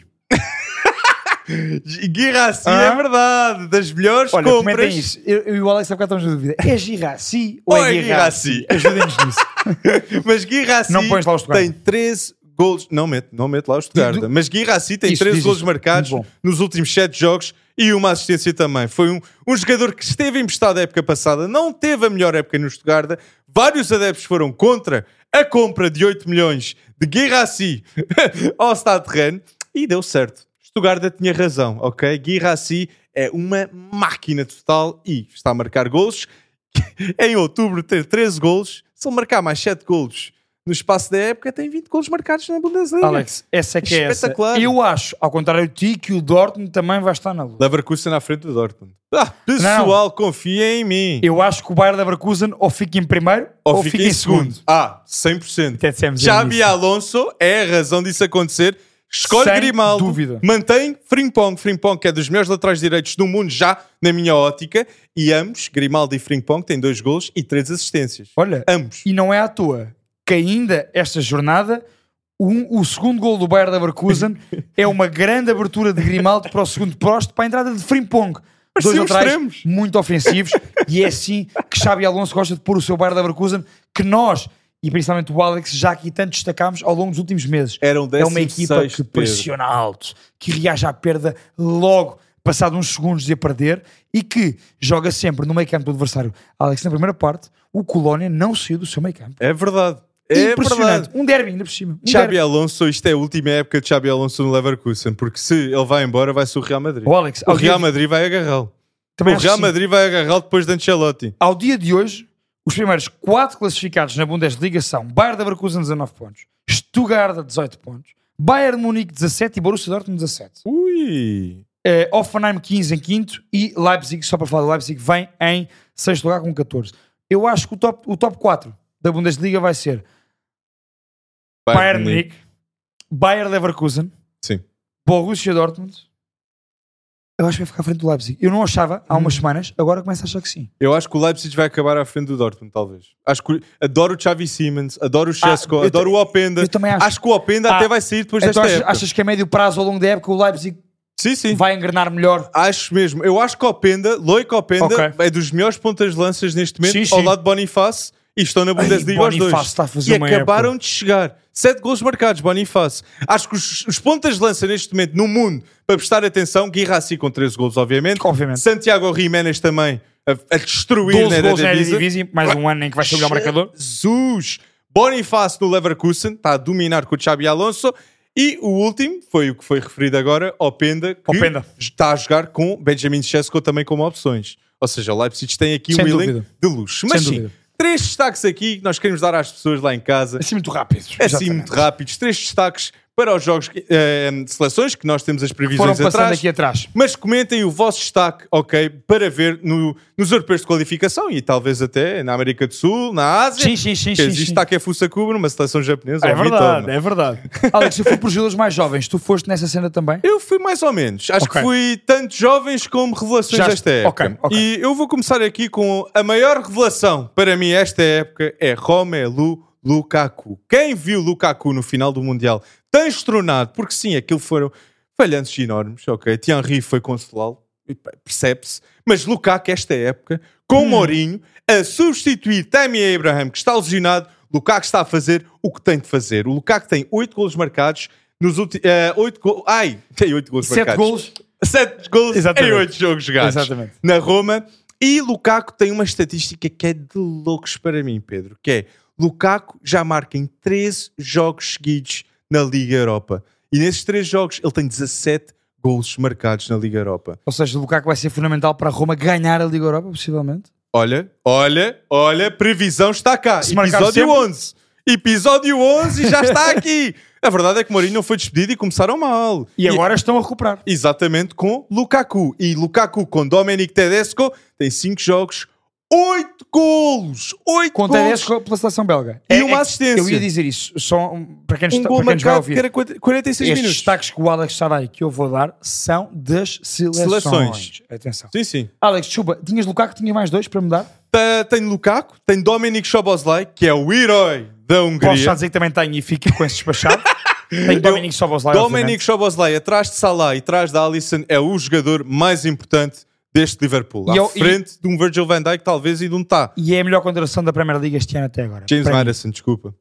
Girassi, Ah? é verdade, das melhores Olha, compras. isso. Eu, eu e o Alex há bocado estamos na dúvida. É Girassi ou, Ou é é? Guirassi? Ajudem-nos nisso. Mas Guirassi Não pões lá o Stuttgart. tem 13 golos. Não mete, não mete lá o Stuttgart. Mas Guirassi tem Isso, 13 diz golos isso. marcados nos últimos 7 jogos e uma assistência também. Foi um, um jogador que esteve emprestado a época passada, não teve a melhor época no Stuttgart. Vários adeptos foram contra a compra de 8 milhões de Guirassi ao Stade Rennes e deu certo. Stuttgart tinha razão, ok? Guirassi é uma máquina total e está a marcar golos. em outubro ter 13 golos, se ele marcar mais 7 golos no espaço da época, tem 20 golos marcados na Bundesliga. Alex, essa é que é essa. Espetacular. Eu acho, ao contrário de ti, que o Dortmund também vai estar na luta. Leverkusen à frente do Dortmund. Ah, pessoal, confia em mim. Eu acho que o Bayern Leverkusen ou fica em primeiro ou, fica, em segundo. Ah, 100%. Até. Alonso é a razão disso acontecer. Escolhe Sem Grimaldo, dúvida. mantém Frimpong, Frimpong que é dos melhores laterais direitos do mundo já, na minha ótica, e ambos, Grimaldo e Frimpong, têm dois golos e três assistências. Olha, Ambos. e não é à toa que ainda esta jornada um- o segundo gol do Bayern Leverkusen é uma grande abertura de Grimaldo para o segundo posto para a entrada de Frimpong. Dois extremos. muito ofensivos e é assim que Xabi Alonso gosta de pôr o seu Bayern Leverkusen que nós e principalmente o Alex já aqui tanto destacámos ao longo dos últimos meses. Era um é uma 16º, equipa que pressiona alto, que reage à perda logo passado uns segundos de a perder e que joga sempre no meio campo do adversário. Alex, na primeira parte, o Colónia não saiu do seu meio campo. É verdade. É Impressionante. verdade. Um derby ainda por cima. Um Xabi derby. Alonso, isto é a última época de Xabi Alonso no Leverkusen, porque se ele vai embora, vai ser o Real Madrid. O Alex, O Real dia, Madrid vai agarrá-lo. O Real que. Madrid vai agarrá-lo depois de Ancelotti. ao dia de hoje, os primeiros quatro classificados na Bundesliga são Bayern Leverkusen 19 pontos, Stuttgart 18 pontos, Bayern de Munique 17 e Borussia Dortmund 17. Ui. Eh, Hoffenheim 15 em quinto e Leipzig, só para falar do Leipzig, vem em sexto lugar com 14. Eu acho que o top, o top 4 da Bundesliga vai ser Bayern de Munique, Bayern Leverkusen, Sim. Borussia Dortmund. Eu acho que vai ficar à frente do Leipzig. Eu não achava há Hum. umas semanas, agora começo a achar que sim. Eu acho que o Leipzig vai acabar à frente do Dortmund, talvez. Acho que adoro o Xavi Siemens, adoro o Chesco, Ah, eu adoro o Openda. eu também acho. que o Openda Ah, até vai sair depois Então desta achas, época. achas que a médio prazo, ao longo da época, o Leipzig Sim, sim. vai engrenar melhor? Acho mesmo. Eu acho que Openda, Loic Openda, Ok. é dos melhores pontas de lanças neste momento, Sim, ao sim. lado de Boniface, e estão na Bundesliga os dois. está a fazer e uma acabaram de chegar. Sete gols marcados, Boniface. Acho que os, os pontas de lança neste momento no mundo, para prestar atenção, Guirassi com 13 gols, obviamente. Obviamente. Santiago Jiménez também a, a destruir 12 na gols na Eredivisie. Mais um ano em que vai ser o melhor marcador. Jesus! Boniface no Leverkusen, está a dominar com o Xabi Alonso. E o último foi o que foi referido agora, Openda, que Openda. está a jogar com Benjamin Sesko também como opções. Ou seja, o Leipzig tem aqui Sem um elenco de luxo. Mas sim. Três destaques aqui que nós queremos dar às pessoas lá em casa. Assim muito rápido. Assim muito rápidos. Três destaques para os jogos eh, de seleções, que nós temos as Foram previsões passando atrás. aqui atrás. Mas comentem o vosso destaque, ok? Para ver no- nos europeus de qualificação e talvez até na América do Sul, na Ásia. Sim, sim, sim. Existe sim. Take Fusa Kubo numa seleção japonesa. É verdade, é verdade. Alex, se for por jogadores mais jovens, tu foste nessa cena também? Eu fui mais ou menos. Acho Ok. que fui tanto jovens como revelações Já- desta época. ok, ok. E eu vou começar aqui com a maior revelação para mim esta época é Romelu Lukaku. Quem viu Lukaku no final do Mundial tão estronado, porque sim, aquilo foram falhanços enormes, ok? Thierry foi consolá-lo, percebe-se. Mas Lukaku, esta época, com Hum. Mourinho, a substituir Tammy Abraham, que está lesionado, Lukaku está a fazer o que tem de fazer. O Lukaku tem 8 golos marcados nos últimos... 8 golos... Ai, tem 8 golos Sete marcados. golos. 7 gols Exatamente. em 8 jogos jogados Exatamente. na Roma. E Lukaku tem uma estatística que é de loucos para mim, Pedro, que é Lukaku já marca em 13 jogos seguidos na Liga Europa. E nesses três jogos ele tem 17 golos marcados na Liga Europa. Ou seja, o Lukaku vai ser fundamental para a Roma ganhar a Liga Europa, possivelmente. Olha, olha, olha, previsão está cá. Se Episódio sempre- 11. Episódio 11 já está aqui. A verdade é que Mourinho não foi despedido e começaram mal. E agora estão a recuperar. Exatamente com Lukaku. E Lukaku com Dominic Tedesco tem 5 jogos, 8 golos. 8 Com o golos. Tedesco pela seleção belga. E uma assistência. Eu ia dizer isso. Só para quem, Um está, gol para quem nos vai que ouvir. era 40 46 Estes minutos. destaques que o Alex Sarai que eu vou dar são das seleções. Seleções. Atenção. Sim, sim. Alex, chupa, tinhas Lukaku, tinha mais dois para me dar? Tá- Tem Lukaku, tem Dominic Szoboszlai, que é o herói da Hungria. Posso já dizer que também tenho e fico com esse despachado. Tenho Dominic Soboslai, Dominic Szoboszlai, atrás de Salah e atrás da Alisson, é o jogador mais importante deste Liverpool. E à eu- e- frente de um Virgil van Dijk, talvez, e de um Tá. E é a melhor contratação da Premier League este ano até agora. James. Madison, desculpa.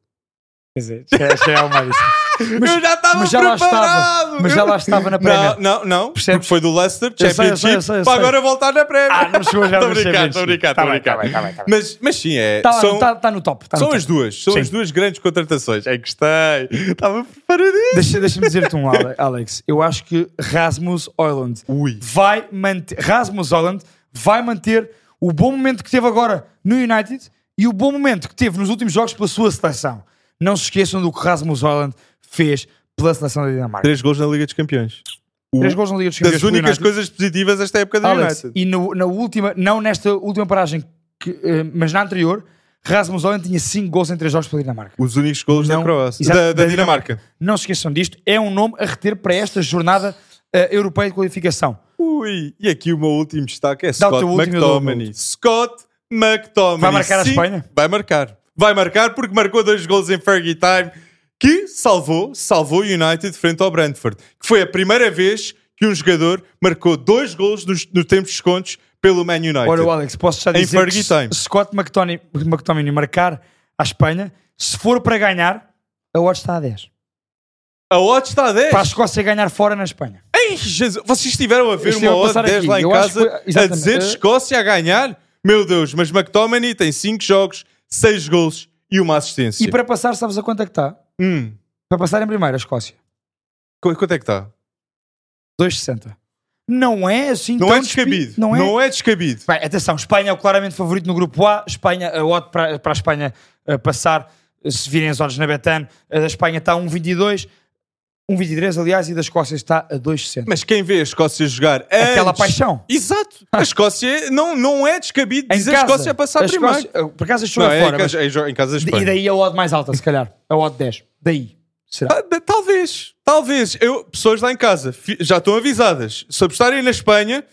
Quer dizer, já, é o Madison. Mas- eu já estava mas já preparado! estava. Mas já lá estava na Premier. Não, não, não. Percebes? Porque foi do Leicester, Championship, para agora voltar na Premier. Ah, não chegou já Estou a brincar, estou a brincar, estou a tá brincar. bem, tá bem, tá bem. Mas, mas sim, é, Está são, tá, tá no top. Tá no são top. as duas. São Sim. as duas grandes contratações. Ai, gostei. Estava preparadinho. Deixa- Deixa-me dizer-te um, Ale- Alex. Eu acho que Rasmus Oyland Ui. vai manter. Rasmus Oyland vai manter o bom momento que teve agora no United e o bom momento que teve nos últimos jogos pela sua seleção. Não se esqueçam do que Rasmus Oyland fez pela seleção da Dinamarca. Três gols na Liga dos Campeões. Três gols na Liga dos Campeões das únicas coisas positivas desta época do Alex, United. e no- na última, não nesta última paragem, que, eh, mas na anterior, Rasmus Oyland tinha 5 gols em 3 jogos pela Dinamarca. Os únicos gols da Croácia. Da, da da Dinamarca. Não se esqueçam disto, é um nome a reter para esta jornada eh, europeia de qualificação. Ui, e aqui o meu último destaque é Dá Scott McTominay. Scott McTominay. Vai marcar a Espanha? Vai marcar. Vai marcar porque marcou dois gols em Fergie Time que salvou, salvou o United frente ao Brentford. Que foi a primeira vez que um jogador marcou dois gols nos, no tempo de descontos pelo Man United. Olha, o Alex, posso já Em dizer Fergie que se time. Scott McTominay, McTominay marcar a Espanha, se for para ganhar, a odd está a 10. A odd está a 10. Para a Escócia ganhar fora na Espanha. Ei, Jesus, vocês estiveram a ver Estive uma odd passar 10 aqui. lá em Eu casa foi- a dizer Eh, Escócia a ganhar? Meu Deus, mas McTominay tem 5 jogos, 6 gols e uma assistência. E para passar, sabes a quanto é que está? Hum, Para passar em primeiro, a Escócia. qu- quanto é que está? 2,60. Não é assim Não é descabido. despi- Não é? descabido. Bem, atenção, Espanha é o claramente favorito no grupo A. Espanha, a odd para, para a Espanha eh, passar, eh, se virem as odds na Betan, a da Espanha está a 1,22, 1,23 aliás, e da Escócia está a 2,60. Mas quem vê a Escócia jogar Aquela antes- paixão. Exato. A Escócia não, não é descabido Em dizer casa, a Escócia a passar a primeiro. Escócia- eh, por acaso estou Não, é é fora, em mas, casa, em casa da e Espanha. daí a odd mais alta, se calhar. A odd 10. Daí. Será? Ah, Talvez, talvez. Eu, pessoas lá em casa já estão avisadas. Se apostarem na Espanha,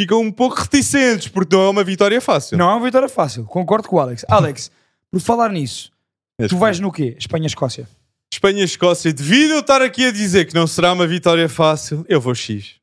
ficam um pouco reticentes, porque não é uma vitória fácil. Não é uma vitória fácil. Concordo com o Alex. Alex, por falar nisso, tu vais no quê? Espanha-Escócia. Espanha e Escócia, devido eu estar aqui a dizer que não será uma vitória fácil, eu vou X.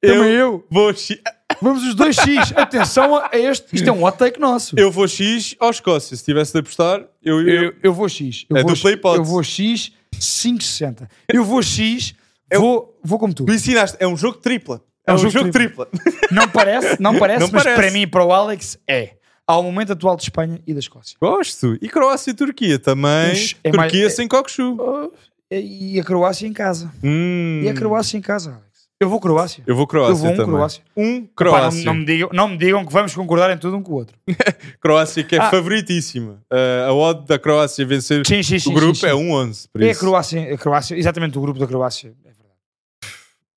Também eu. vou X. Vamos os dois X. Atenção a este. Isto é um hot take nosso. Eu vou X ao Escócia. Se tivesse de apostar, eu, eu, Eu, eu vou X. Eu É vou, dupla hipótese. Eu vou X 5,60. Eu vou X. Vou, vou como tu. tu ensinaste. É um jogo tripla. É, um, jogo, tripla. Não parece, não parece, Não mas parece. para mim e para o Alex é. Ao momento atual de Espanha e da Escócia. Gosto. E Croácia e Turquia também. Mas é Turquia mais- sem Kokshu. Oh, E a Croácia em casa. Hum. E a Croácia em casa, Alex. Eu vou Croácia. Eu vou Croácia Eu vou um também. Croácia. Um Croácia. não, não me digam, não me digam que vamos concordar em tudo um com o outro. Croácia que é Ah. favoritíssima. Uh, a odd da Croácia vencer Sim, sim, sim, o grupo é 1-11. por É a. Croácia, a Croácia, exatamente o grupo da Croácia. É.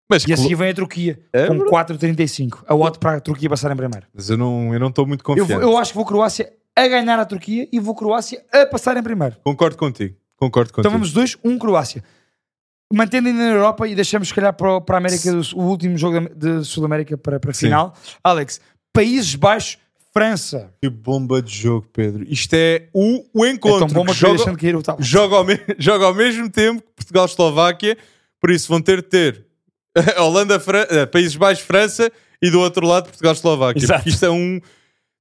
Mas, E a seguir vem a Turquia, É com verdade. 4,35. A odd para a Turquia passar em primeiro. mas eu não eu não estou muito Eu, confiante. vou- eu acho que vou Croácia a ganhar a Turquia e vou Croácia a passar em primeiro. Concordo contigo. Concordo contigo. Então vamos dois, um Croácia. Mantendo ainda na Europa e deixamos se calhar para, para a América, o último jogo de Sul-América para, para a final. Alex, Países Baixos, França. Que bomba de jogo, Pedro. Isto é o, o É encontro. tão bom que joga, cair o joga, ao joga ao mesmo tempo que Portugal-Eslováquia. Por isso vão ter de ter Holanda, Fran- eh, Países Baixos, França e do outro lado Portugal-Eslováquia. Exato. Porque isto é um.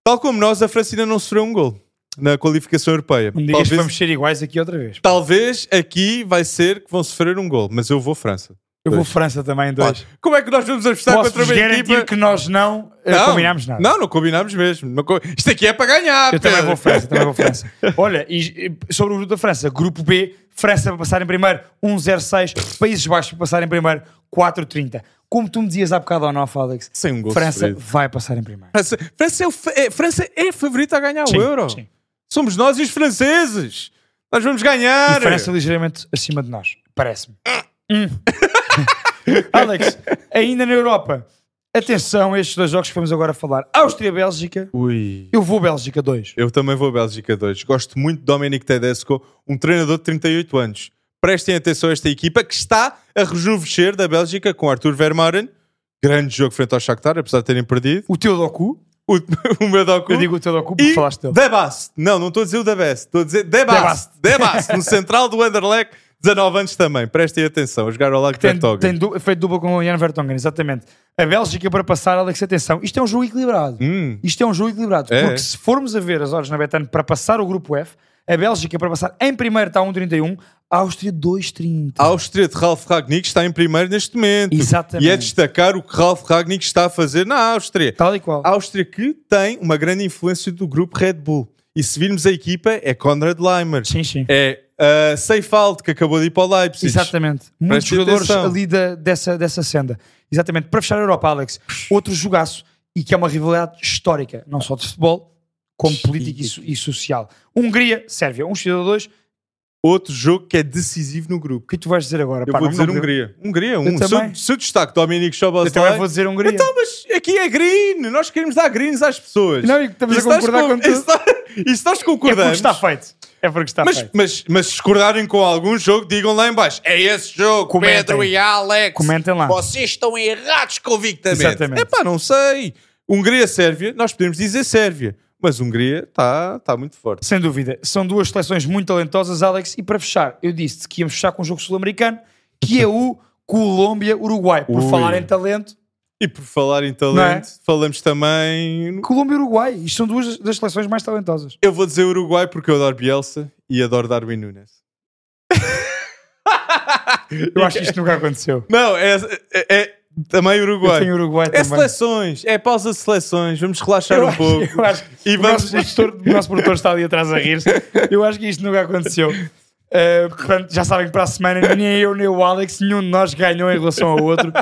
Tal como nós, a França ainda não sofreu um gol na qualificação europeia. Me digas Talvez, vamos ser iguais aqui outra vez. talvez aqui vai ser que vão sofrer um gol, mas eu vou França. Eu vou. França também, dois. Como é que nós vamos apostar contra Posso-vos uma garantir equipa? que nós não, eh, Não, combinámos nada. Não, não combinámos mesmo. Não co- Isto aqui é para ganhar. Eu também Pedro. vou França, também vou França. Olha, e sobre o grupo da França, grupo B, França para passar em primeiro, 1,06. Países Baixos para passar em primeiro, 4,30. Como tu me dizias há bocado ou não, Alex, Sem um gol França sofrido. vai passar em primeiro. França, França, é, o é- França é a favorita a ganhar Sim, o Euro. sim. Somos nós e os franceses. Nós vamos E ganhar. França ligeiramente acima de nós, parece-me. Hum. Alex, ainda na Europa, atenção a estes dois jogos que vamos agora falar. Áustria-Bélgica, Ui. eu vou Bélgica 2. Eu também vou Bélgica 2. Gosto muito de Dominic Tedesco, um treinador de 38 anos. Prestem atenção a esta equipa que está a rejuvenescer da Bélgica com Arthur Vermaelen. Grande jogo frente ao Shakhtar, apesar de terem perdido. O teu Doku, O, o meu Doku. eu digo o teu Doku porque falaste dele. The Bast. Não, não estou a dizer o The Best. Estou a dizer The Bast. The Bast. No central do Anderlecht, 19 anos também. Prestem atenção. A jogar ao lado Tem, Vertonghen. tem du- feito dupla com o Jan Vertonghen, exatamente. A Bélgica para passar, Alex, atenção. Isto é um jogo equilibrado. Hum. Isto é um jogo equilibrado. É, porque se formos a ver as horas na Betano para passar o grupo F, a Bélgica para passar em primeiro está a 1,31, a Áustria 2,30. A Áustria de Ralf Ragnick está em primeiro neste momento. Exatamente. E é destacar o que Ralf Ragnick está a fazer na Áustria. Tal e qual. A Áustria que tem uma grande influência do grupo Red Bull. E se virmos a equipa, é Konrad Leimer. Sim, sim. É uh, Seifald, que acabou de ir para o Leipzig. Exatamente. Muitos Prestem jogadores atenção. ali da- dessa, dessa senda. Exatamente. Para fechar a Europa, Alex, outro jogaço e que é uma rivalidade histórica, não só de futebol, como política e, e social. Hungria, Sérvia, 1 x 2 Outro jogo que é decisivo no grupo. O que tu vais dizer agora? Eu Pá, vou não- dizer não- Hungria. Hungria, um. Eu Se eu, se eu destaco Dominic Eu Szoboszlai... também vou dizer Hungria. Então, mas aqui é green. Nós queremos dar greens às pessoas. Não, e estamos a Isso nós concordar com- com tudo. isso nós- Isso nós é concordamos. está feito. É porque está Mas, feito. mas, mas se discordarem com algum jogo, digam lá em baixo. É esse jogo, Comentem. Pedro e Alex. Comentem lá. Vocês estão errados convictamente. Exatamente. É pá, não sei. Hungria-Sérvia, nós podemos dizer Sérvia. Mas Hungria está tá muito forte. Sem dúvida. São duas seleções muito talentosas, Alex. E para fechar, eu disse que íamos fechar com um jogo sul-americano, que é o Colômbia-Uruguai. Por Ui. falar em talento, E por falar em talento, Não é? falamos também... Colômbia-Uruguai. Isto são duas das seleções mais talentosas. Eu vou dizer Uruguai porque eu adoro Bielsa e adoro Darwin Nunes. Eu acho que isto nunca aconteceu. Não, é, é- é também Eu Uruguai. tenho Uruguai É também. seleções, é pausa de seleções. Vamos relaxar Eu um acho, pouco. eu acho que E o, vamos- nosso produtor, o nosso produtor está ali atrás a rir-se. Eu acho que isto nunca aconteceu. Uh, portanto, já sabem que para a semana nem eu nem o Alex, nenhum de nós ganhou em relação ao outro.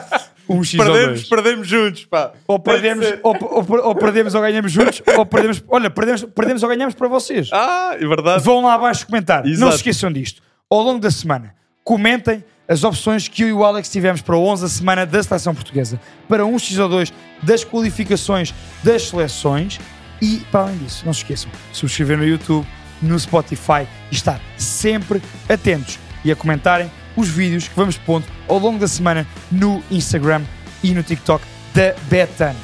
Um X Perdemos, perdemos juntos, pá. Ou perdemos, ou, ou- ou perdemos ou ganhamos juntos, ou perdemos. Olha, perdemos, perdemos ou ganhamos para vocês. Ah, é verdade. Vão lá abaixo comentar. Não Exato. se esqueçam disto. Ao longo da semana, comentem as opções que eu e o Alex tivemos para o 11 da semana da seleção portuguesa, para um X 2 das qualificações das seleções e, para além disso, não se esqueçam, subscrever no YouTube, no Spotify e estar sempre atentos e a comentarem os vídeos que vamos pondo ao longo da semana no Instagram e no TikTok da Betan.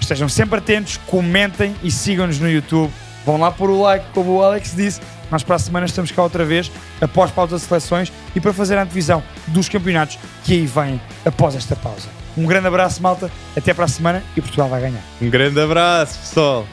Estejam sempre atentos, comentem e sigam-nos no YouTube. Vão lá pôr o like, como o Alex disse. Nós para a semana estamos cá outra vez, após pausa de seleções e para fazer a antevisão dos campeonatos que aí vêm após esta pausa. Um grande abraço, malta. Até para a semana e Portugal vai ganhar. Um grande abraço, pessoal.